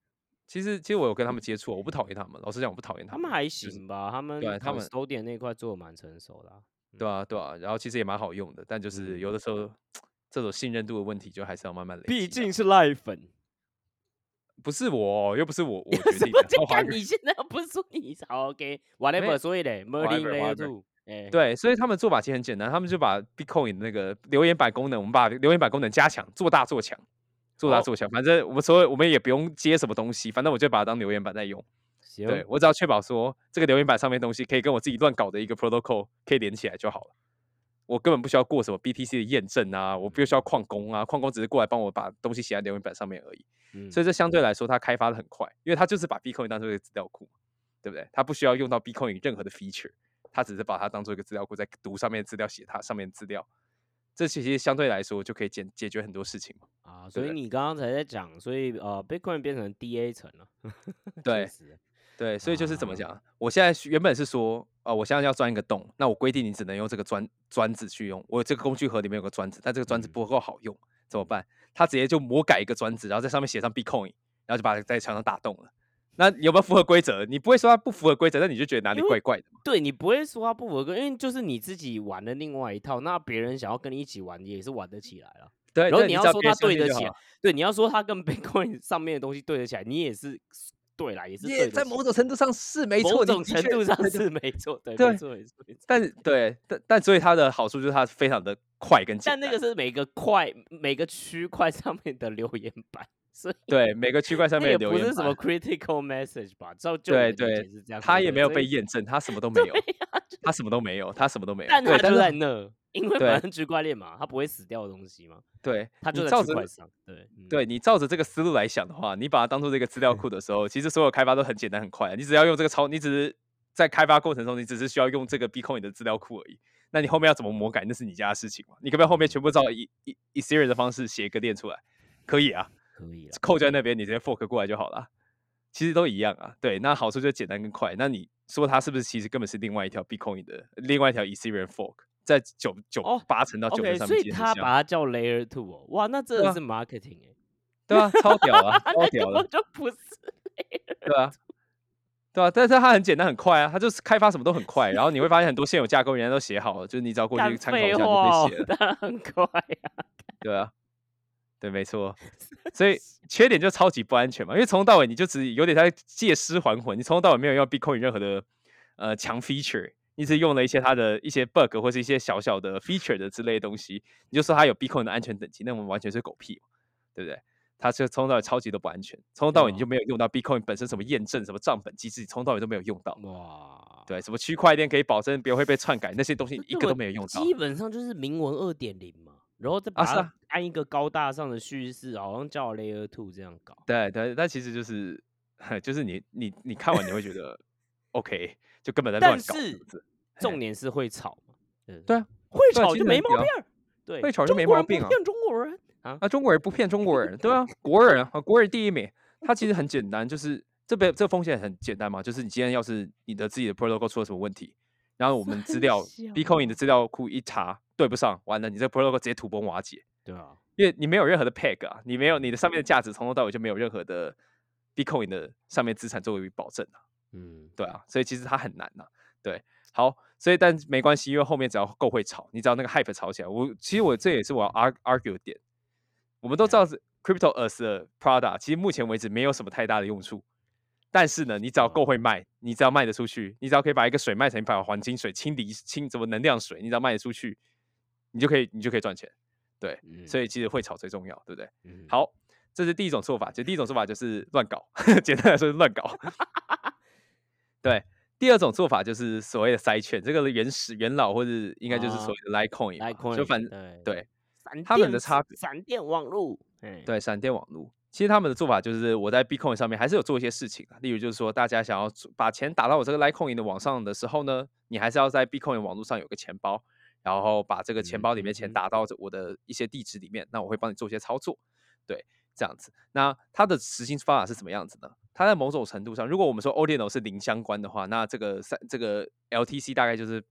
其实其实我有跟他们接触，我不讨厌他们。老实讲，我不讨厌他们，他们还就是行吧，他们对他们 custodian 那块做的蛮成熟的啊，对啊对啊，然后其实也蛮好用的，但就是有的时候这种信任度的问题，就还是要慢慢累积啊。毕竟是赖粉。不是我，又不是我我决什么定的。就看超华人你现在不是说你好 OK，whatever，所以嘞 whatever，Layer whatever Two，哎，对，所以他们做法其实很简单，他们就把 Bitcoin 的那个留言板功能，我们把留言板功能加强，做大做强，做大哦做强。反正我们所有我们也不用接什么东西，反正我就把它当留言板在用。行，对我只要确保说这个留言板上面东西可以跟我自己乱搞的一个 protocol 可以连起来就好了。我根本不需要过什么 BTC 的验证啊，我不需要矿工啊，矿工只是过来帮我把东西写在留言板上面而已。嗯所以这相对来说，它开发的很快，因为它就是把 Bitcoin 当做一个资料库，对不对？它不需要用到 Bitcoin 任何的 feature，它只是把它当做一个资料库，在读上面的资料，写它上面的资料。这其实相对来说就可以解解决很多事情嘛。啊，所以你刚刚才在讲，所以呃，Bitcoin 变成 DA 层了，确对实对，所以就是怎么啊讲？我现在原本是说，呃，我现在要钻一个洞，那我规定你只能用这个砖砖子去用。我这个工具盒里面有个砖子，但这个砖子嗯不够好用，怎么办？他直接就魔改一个砖子，然后在上面写上 Bitcoin，然后就把它在墙上打洞了。那有没有符合规则？你不会说它不符合规则，但你就觉得哪里怪怪的嘛？对你不会说它不符合格，因为就是你自己玩的另外一套，那别人想要跟你一起玩也是玩得起来了。对，然后你要说它对得起对，你要说它跟 Bitcoin 上面的东西对得起来，你也是对啦，也是也在某种程度上是没错，某种程度上是没错，对，对没错，没错，但对，但但所以它的好处就是它非常的快跟简单。但那个是每个块每个区块上面的留言板，所以对每个区块上面的留言也不是什么 critical message 吧？照就对对解是这样，它也 没有被验，证，它什么都没有，它什么都没有，它什么都没有。但它就在那，因为对反正区块链嘛，它不会死掉的东西嘛，对，它就在你照着区块上，对嗯对你照着这个思路来想的话，你把它当做这个资料库的时候，其实所有开发都很简单很快，你只要用这个超，你只是在开发过程中，你只是需要用这个 Bitcoin 的资料库而已。那你后面要怎么魔改，那是你家的事情嘛？你可不可以后面全部照以以以 Ethereum 的方式写一个链出来？可以啊，可以了。扣在那边，你直接 fork 过来就好了。其实都一样啊，对，那好处就简单跟快。那你说它是不是其实根本是另外一条 Bitcoin 的另外一条 Ethereum fork，在九九哦八成到九成 OK，上所以他把它叫 Layer Two 哦，哇，那真的是 marketing 哎，对啊，超屌啊，超那屌的就不是对啊，对啊，但是它很简单很快啊，它就是开发什么都很快，然后你会发现很多现有架构人家都写好了，就是你只要过去干参考一下就写然很快啊。对啊，对，没错，所以缺点就超级不安全嘛，因为从头到尾你就只有点在借尸还魂，你从头到尾没有用 Bitcoin 任何的呃强 feature，你只用了一些它的一些 bug 或是一些小小的 feature 的之类的东西，你就说它有 Bitcoin 的安全等级，那我们完全是狗屁嘛，对不对？它是从头到尾超级都不安全，从头到尾你就没有用到 Bitcoin 本身什么验证、什么账本机制，从头到尾都没有用到。哇，对，什么区块链可以保证别人会被篡改，那些东西一个都没有用到。基本上就是明文二点零嘛，然后再把它按一个高大上的叙事，好像叫 Layer Two 这样搞。对对，但其实就是 就是你你你看完你会觉得 OK，就根本在乱搞。但是不是重点是会吵嘛，对对啊，会对啊其吵就没毛病儿，对，会吵就没毛病啊骗中国人啊，啊，中国人不骗中国人，对啊，国人啊，国人第一名。它其实很简单，就是这边这风险很简单嘛，就是你今天要是你的自己的 protocol 出了什么问题，然后我们资 料 Bitcoin 的资料库一查对不上，完了你这个 protocol 直接土崩瓦解，对啊，因为你没有任何的 peg 啊，你没有你的上面的价值从头到尾就没有任何的 Bitcoin 的上面资产作为保证啊。嗯，对啊，所以其实它很难呐、对，好，所以但没关系，因为后面只要够会炒，你只要那个 hype 炒起来，我其实我这也是我要 arg argue 的点。我们都知道是 crypto as 的 product，其实目前为止没有什么太大的用处。但是呢，你只要够会卖，你只要卖得出去，你只要可以把一个水卖成一把黄金水、清理清什么能量水，你只要卖得出去，你就可以你就可以赚钱。对，嗯所以其实会炒最重要，对不对？嗯，好，这是第一种做法，就第一种做法就是乱搞，简单来说是乱搞。对，第二种做法就是所谓的筛券，这个原始元老或者应该就是所谓的 Litecoin，就反对他们的差别闪电网络，哎，对闪电网络。其实他们的做法就是，我在 Bitcoin 上面还是有做一些事情啊，例如就是说，大家想要把钱打到我这个 Litecoin 的网上的时候呢，你还是要在 Bitcoin 网络上有个钱包，然后把这个钱包里面钱打到这我的一些地址里面，那我会帮你做一些操作，对，这样子。那它的实行方法是什么样子呢？它在某种程度上，如果我们说 ODN 是零相关的话，那这个三这个 LTC 大概就是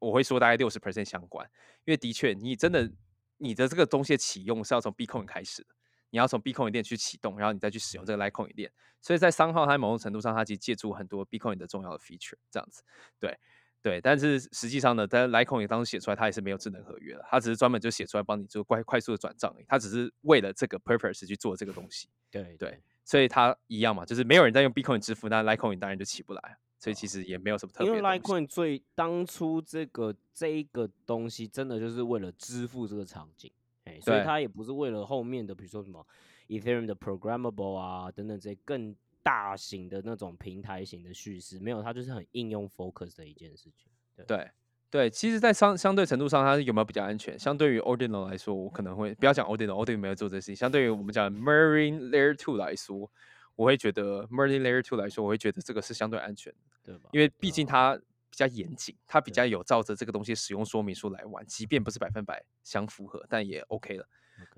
我会说大概六十 percent 相关，因为的确你真的你的这个东西的启用是要从 Bitcoin 开始的。你要从 Bitcoin 链去启动，然后你再去使用这个 Litecoin 链。所以在商号它某种程度上，它其实借助很多 Bitcoin 的重要的 feature，这样子。对对，但是实际上呢，在 Litecoin 当时写出来，它也是没有智能合约的，它只是专门就写出来帮你做快快速的转账而已，它只是为了这个 purpose 去做这个东西。对对，所以它一样嘛，就是没有人在用 Bitcoin 支付，那 Litecoin 当然就起不来。所以其实也没有什么特别因为别的东西。Litecoin 最当初这个这一个东西，真的就是为了支付这个场景，哎，所以对它也不是为了后面的，比如说什么 Ethereum 的 programmable 啊等等这些更大型的那种平台型的叙事，没有，它就是很应用 focus 的一件事情。对对，其实，在相相对程度上，它有没有比较安全？相对于 Ordinal 来说，我可能会不要讲 Ordinal，Ordinal 没有做这事情。相对于我们讲 Marine Layer Two 来说，我会觉得 Marine Layer Two 来说，我会觉得这个是相对安全的，对吧？因为毕竟它比较严谨，它比较有照着这个东西使用说明书来玩，即便不是百分百相符合，但也 OK 了。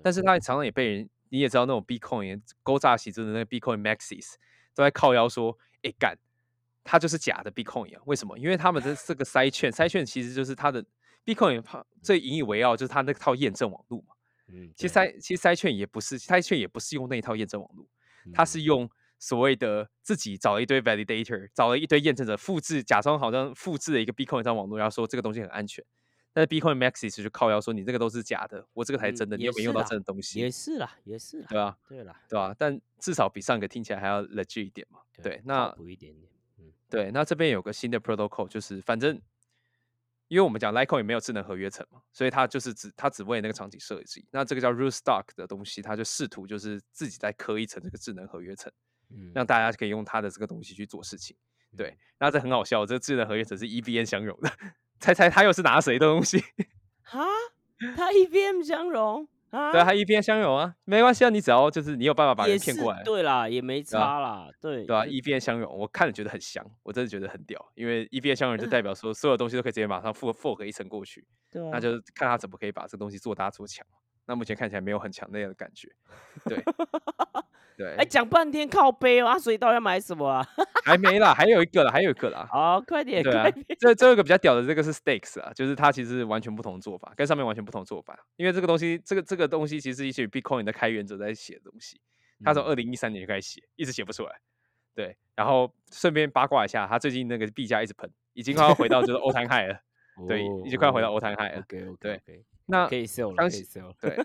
但是它常常也被人，你也知道那种 Bitcoin 勾诈洗真的那个 Bitcoin Maxis 都在靠腰说，哎干，它就是假的 Bitcoin 啊？为什么？因为他们的这个 筛券，筛券其实就是它的 Bitcoin 它最引以为傲就是它那套验证网络嘛。嗯，其实对筛其实筛券也不是筛券也不是用那一套验证网络，它嗯是用所谓的自己找了一堆 validator，找了一堆验证者，复制假装好像复制了一个 Bitcoin 上网络，然后说这个东西很安全。但是 Bitcoin Maxis 就靠腰说你这个都是假的，我这个才是嗯真的，你也没用到真的东西？也是啦，也是啦，对啊，对啦，对吧、但至少比上个听起来还要 legit 一点嘛。对，那补一点点，嗯，对，那这边有个新的 protocol，就是反正因为我们讲 Litecoin 也没有智能合约层嘛，所以它就是只它只为那个场景设计。那这个叫 Rootstock 的东西，它就试图就是自己再刻一层这个智能合约层，嗯让大家可以用它的这个东西去做事情。对，那这很好笑，这个智能合约层是 EVN 相容的，猜猜他又是拿谁的东西？哈，他 EVM 相容啊，对啊，他 EVM 相容啊，没关系啊，你只要就是你有办法把人骗过来，对啦，也没差啦，对对吧、就 e v n 相容，我看了觉得很香，我真的觉得很屌，因为 EVM 相容就代 表说所有东西都可以直接马上 for fork 一层过去，对啊，那就是看他怎么可以把这个东西做大做强。那目前看起来没有很强那样的感觉，对 对，哎，讲半天靠背哦，啊，所以到底要买什么啊？还没啦，还有一个啦，还有一个啦。好，快点，对啊快点，，这这个比较屌的，这个是 Stakes 啊，就是它其实是完全不同的做法，跟上面完全不同做法。因为这个东西，这个这个东西其实是一些 Bitcoin 的开源者在写的东西，他从嗯二零一三年就开始写，一直写不出来。对，然后顺便八卦一下，他最近那个币价一直喷，已经快要回到就是欧摊海了。对已经快要回到欧摊海了 OK OK，对 OK，那可以 sell 了，可以 sell 了。对，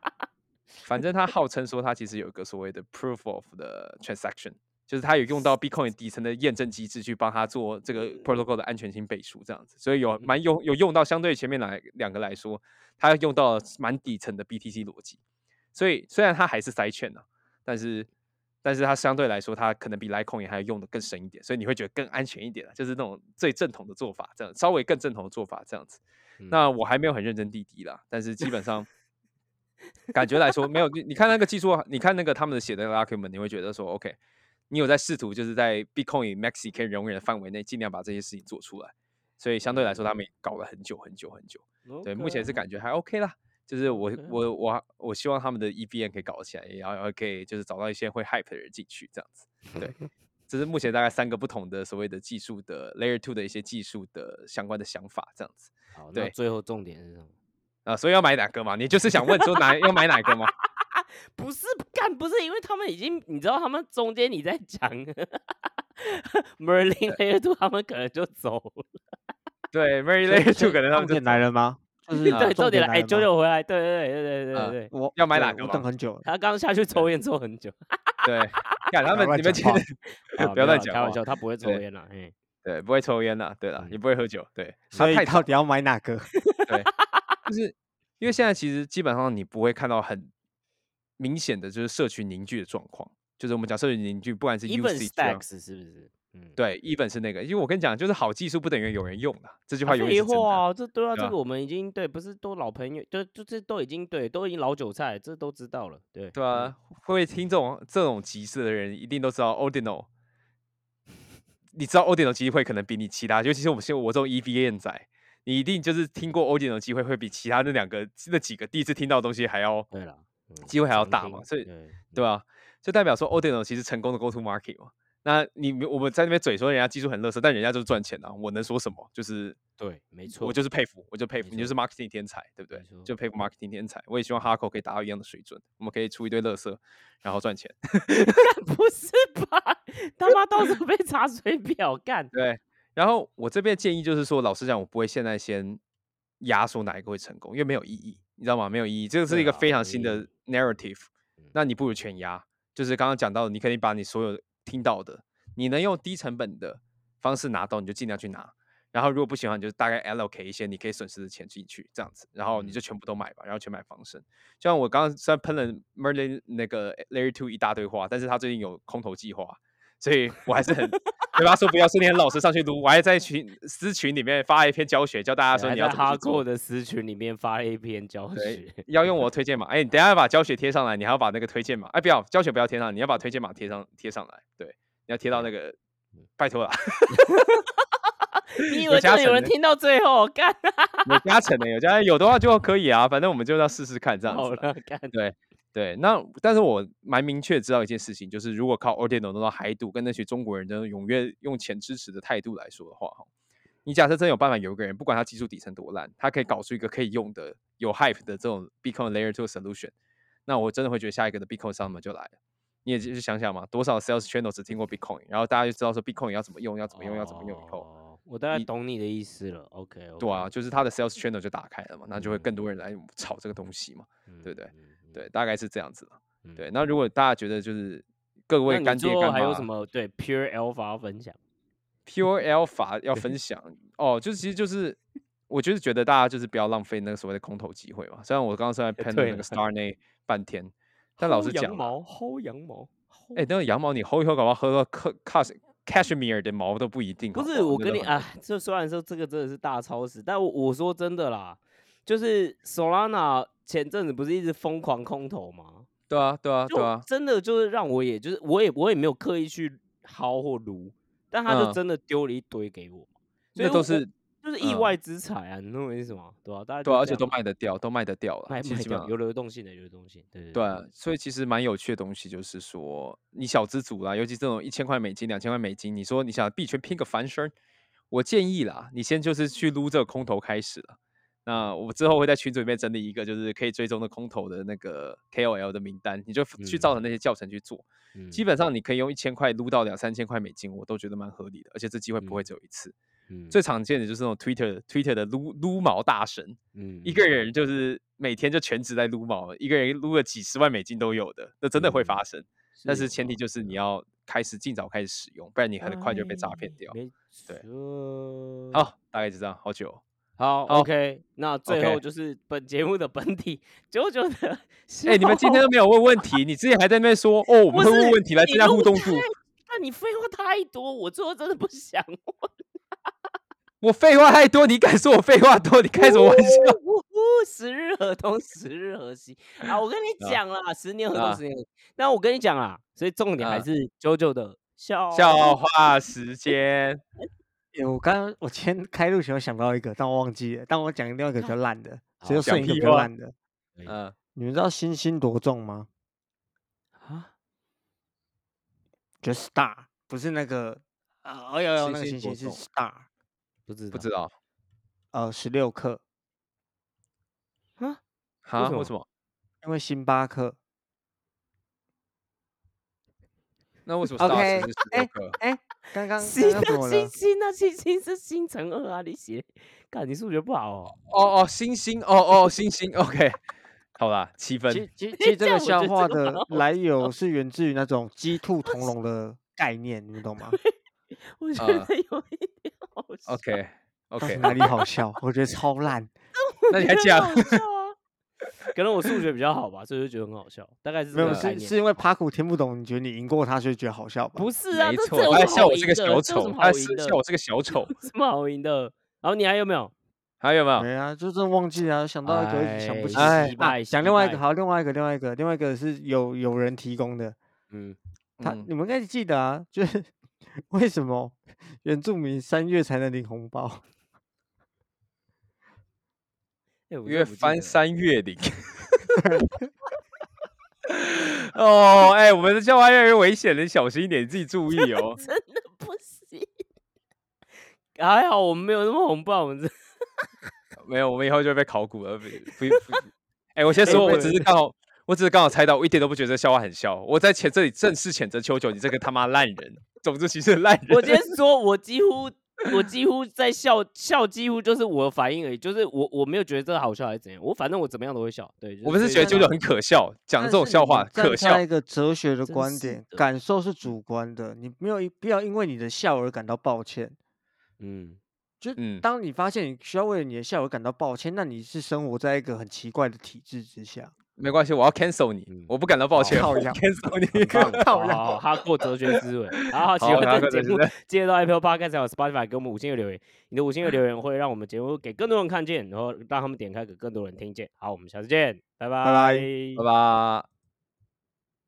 反正他号称说他其实有一个所谓的 proof of 的 transaction，就是他有用到 Bitcoin 底层的验证机制去帮他做这个 protocol 的安全性背书，这样子，所以有蛮用有用到相对前面来两个来说，他用到了蛮底层的 BTC 逻辑，所以虽然他还是 side chain 啊，但是但是他相对来说，他可能比 Litecoin 也还要用的更深一点，所以你会觉得更安全一点啊，就是那种最正统的做法，这样稍微更正统的做法这样子。那我还没有很认真滴滴啦，但是基本上感觉来说没有。你你看那个技术，你看那个他们写的 document，你会觉得说 OK，你有在试图就是在 Bitcoin Maxi 可以容忍的范围内，尽量把这些事情做出来。所以相对来说，他们也搞了很久很久很久。对，目前是感觉还 OK 啦。就是我我我我希望他们的 EVM 可以搞起来，也要可以就是找到一些会 hype 的人进去这样子。对，这是目前大概三个不同的所谓的技术的 Layer Two 的一些技术的相关的想法这样子。好，对那最后重点是什么？啊，所以要买哪个嘛？你就是想问说哪要买哪个吗？不是干，不是因为他们已经，你知道他们中间你在讲 Merlin Layer Two，他们可能就走了。对，Merlin Layer Two 可能他们就重点来了吗？就是啊对，重重点来，哎，来了吗九九回来，对对对对对啊对对。我要买哪个我等很久了。他刚下去抽烟抽很久，对，看 他们你们今天啊 不要乱讲开玩笑，他不会抽对烟啦。嘿，对不会抽烟啦，对了，也嗯不会喝酒，对，所以到底要买哪个？对，就是因为现在其实基本上你不会看到很明显的就是社群凝聚的状况，就是我们讲社群凝聚，不管是 Even UC 啊 Stacks 是不是？嗯，对，even 是那个，因为我跟你讲，就是好技术不等于有人用的，这句啊话永远废是真的。啊，这对啊，对啊这个我们已经对，不是都老朋友，就，就这都已经对，都已经老韭菜，这都知道了，对对啊，会听这种这种集市的人，一定都知道 Ordinal。你知道 Ordinal 机会可能比你其他，尤其是我们现在我这种 EVM 仔，你一定就是听过 Ordinal 机会会比其他那两个那几个第一次听到的东西还要对了，嗯机会还要大嘛，所以对对吧、就代表说 Ordinal 其实成功的 Go to Market 嘛。那你们我们在那边嘴说人家技术很垃圾，但人家就是赚钱啊，我能说什么？就是对，没错，我就是佩服，我就佩服，你就是 marketing 天才，对不对？就佩服 marketing 天才。我也希望哈口可以达到一样的水准，我们可以出一堆垃圾，然后赚钱。不是吧？他妈到时候被查水表干，对，然后我这边建议就是说，老实讲，我不会现在先压缩哪一个会成功，因为没有意义，你知道吗？没有意义，这个是一个非常新的 narrative 嗯。那你不如全压，就是刚刚讲到的，你肯定把你所有听到的，你能用低成本的方式拿到，你就尽量去拿。然后如果不喜欢，你就大概 allocate 一些你可以损失的钱进去，这样子，然后你就全部都买吧，然后全买防身。就像我刚刚虽然喷了 Merlin 那个 Layer Two 一大堆话，但是他最近有空头计划，所以我还是很对吧？说不要，是你很老实上去撸，我还在群私群里面发一篇教学，教大家说你要在哈扣怎么去做。的私群里面发了一篇教学，要用我推荐码，哎，你等一下把教学贴上来，你还要把那个推荐码，哎，不要教学不要贴上，你要把推荐码贴上贴上来，对，你要贴到那个，拜托啦，你以为真的有人听到最后干？有加成的，有加有的话就可以啊，反正我们就要试试看这样子。好了，干，对对，那但是我蛮明确知道一件事情，就是如果靠 Ordinal 弄到海赌，跟那些中国人的踊跃用钱支持的态度来说的话，哈，你假设真有办法有一个人，不管他技术底层多烂，他可以搞出一个可以用的有 hype 的这种 Bitcoin Layer Two solution，那我真的会觉得下一个的 Bitcoin Summer 就来了。你也就是想想嘛，多少 sales channel 只听过 Bitcoin，然后大家就知道说 Bitcoin 要怎么用，要怎么用，要怎么用以后，哦，我大概你懂你的意思了。OK，对啊，就是他的 sales channel 就打开了嘛，那就会更多人来炒这个东西嘛。对不对？对，大概是这样子了。嗯对，那如果大家觉得就是各位干爹干妈还有什么对 Pure Alpha 要分享？Pure Alpha 要分享哦，就是其实就是我就是觉得大家就是不要浪费那个所谓的空头机会嘛。虽然我刚刚是在喷了对那个 Star 那半天，但老实讲啊，薅羊毛，薅羊毛。薅哎，那个羊毛你薅一薅，搞不好喝到 Cash Cashmere 的毛都不一定。不是我跟你啊，这虽然说这个真的是大超市，但我我说真的啦，就是 Solana 前阵子不是一直疯狂空投吗？对啊，对啊，就对啊，真的就是让我也就是我也我也没有刻意去薅或撸，但他就嗯真的丢了一堆给我，所以都是就是意嗯外之财啊，你懂我意思吗？对啊、大家对啊，而且都卖得掉，都卖得掉了。卖卖掉，有流动性的，有流动性，对对对啊，所以其实蛮有趣的东西，就是说你小资族啦，尤其这种一千块美金、两千块美金，你说你想币圈拼个翻身，我建议啦，你先就是去撸这个空头开始了。那我之后会在群组里面整理一个，就是可以追踪的空投的那个 KOL 的名单，你就去照着那些教程去做。嗯基本上你可以用一千块撸到两三千块美金，我都觉得蛮合理的，而且这机会不会嗯只有一次。嗯最常见的就是那种 Twitter Twitter 的撸撸毛大神，嗯一个人就是每天就全职在撸毛，一个人撸了几十万美金都有的，那真的会发生。但是前提就是你要开始尽早开始使用，不然你很快就被诈骗掉。没对。好，大概就这样，好久哦。好好，OK，那最后就是本节目的本体，九九的笑 哎、你们今天都没有问问题，你之前还在那边说哦，我们会问问题来增加互动度。那你废话太多，我最后真的不想问。我废话太多，你敢说我废话多？你开什么玩笑？呜呼，十日河东，十日河西啊！我跟你啊讲啦，十年河东，啊十年河西。但我跟你讲啦，所以重点还啊是九九的笑笑话时间，欸我刚刚我今天开录前我想到一个，但我忘记了。但我讲另外一个比较 烂的，所以就讲剩一个比较烂的。嗯，你们知道星星多重吗？啊！就是 star，不是那个啊，哦有有那个星星是 star，不知道不知道呃，十六克，啊？哈？什么为什么？因为星巴克。那为什么 OK，Star 是十哎六克？哎，刚刚刚星？星啊星星是星乘二啊！你写，看你数学不好哦。哦哦，星星，哦哦，星星，OK，好啦，七分。其其 其实这个笑话的来由是源自于那种鸡兔同笼的概念，你们懂吗？我觉呃得有一点好笑。OK OK，哪里好笑？我觉得超烂。那你还讲？可能我数学比较好吧，所以就觉得很好笑。大概是没有，是是因为帕古听不懂，你觉得你赢过他，所以觉得好笑吧？不是啊？没错这这，有他还什么好笑我是个小丑，么他笑我是个小丑。有什么好赢的？然后你还有没有？还有没有？没啊，就真的忘记啊，想到一个一直想不起。哎失败啊，讲失败另外一个，好，另外一个，另外一个，另外一个是有有人提供的，嗯，他嗯你们应该记得啊，就是 为什么原住民三月才能领红包？因为翻山越岭。哦，哎、我们的笑话越来越危险了，你小心一点，你自己注意哦。真的不行。还好我们没有那么红爆，我们这没有，我们以后就会被考古了。不不不，哎、我先说，我只是刚好，我只是刚好猜到，我一点都不觉得这笑话很笑。我在前这里正式谴责秋九，你这个他妈烂人，种族歧视烂人。我今天说，我几乎我几乎在笑笑，几乎就是我的反应而已，就是我我没有觉得这个好笑还是怎样，我反正我怎么样都会笑。对，我们是觉得舅舅很可笑，讲这种笑话可笑站在。一个哲学的观点，的感受是主观的，你没有一不要因为你的笑而感到抱歉。嗯，就嗯当你发现你需要为了你的笑而感到抱歉，那你是生活在一个很奇怪的体制之下。没关系，我要 cancel 你，嗯我不感到抱歉，我 cancel 你。好哈过哲学思维。好好，喜欢这个节目记得到 Apple Podcast 还有 Spotify 给我们五星的留言。你的五星的留言会让我们节目给更多人看见，然后让他们点开给更多人听见。好，我们下次见，拜拜拜拜拜。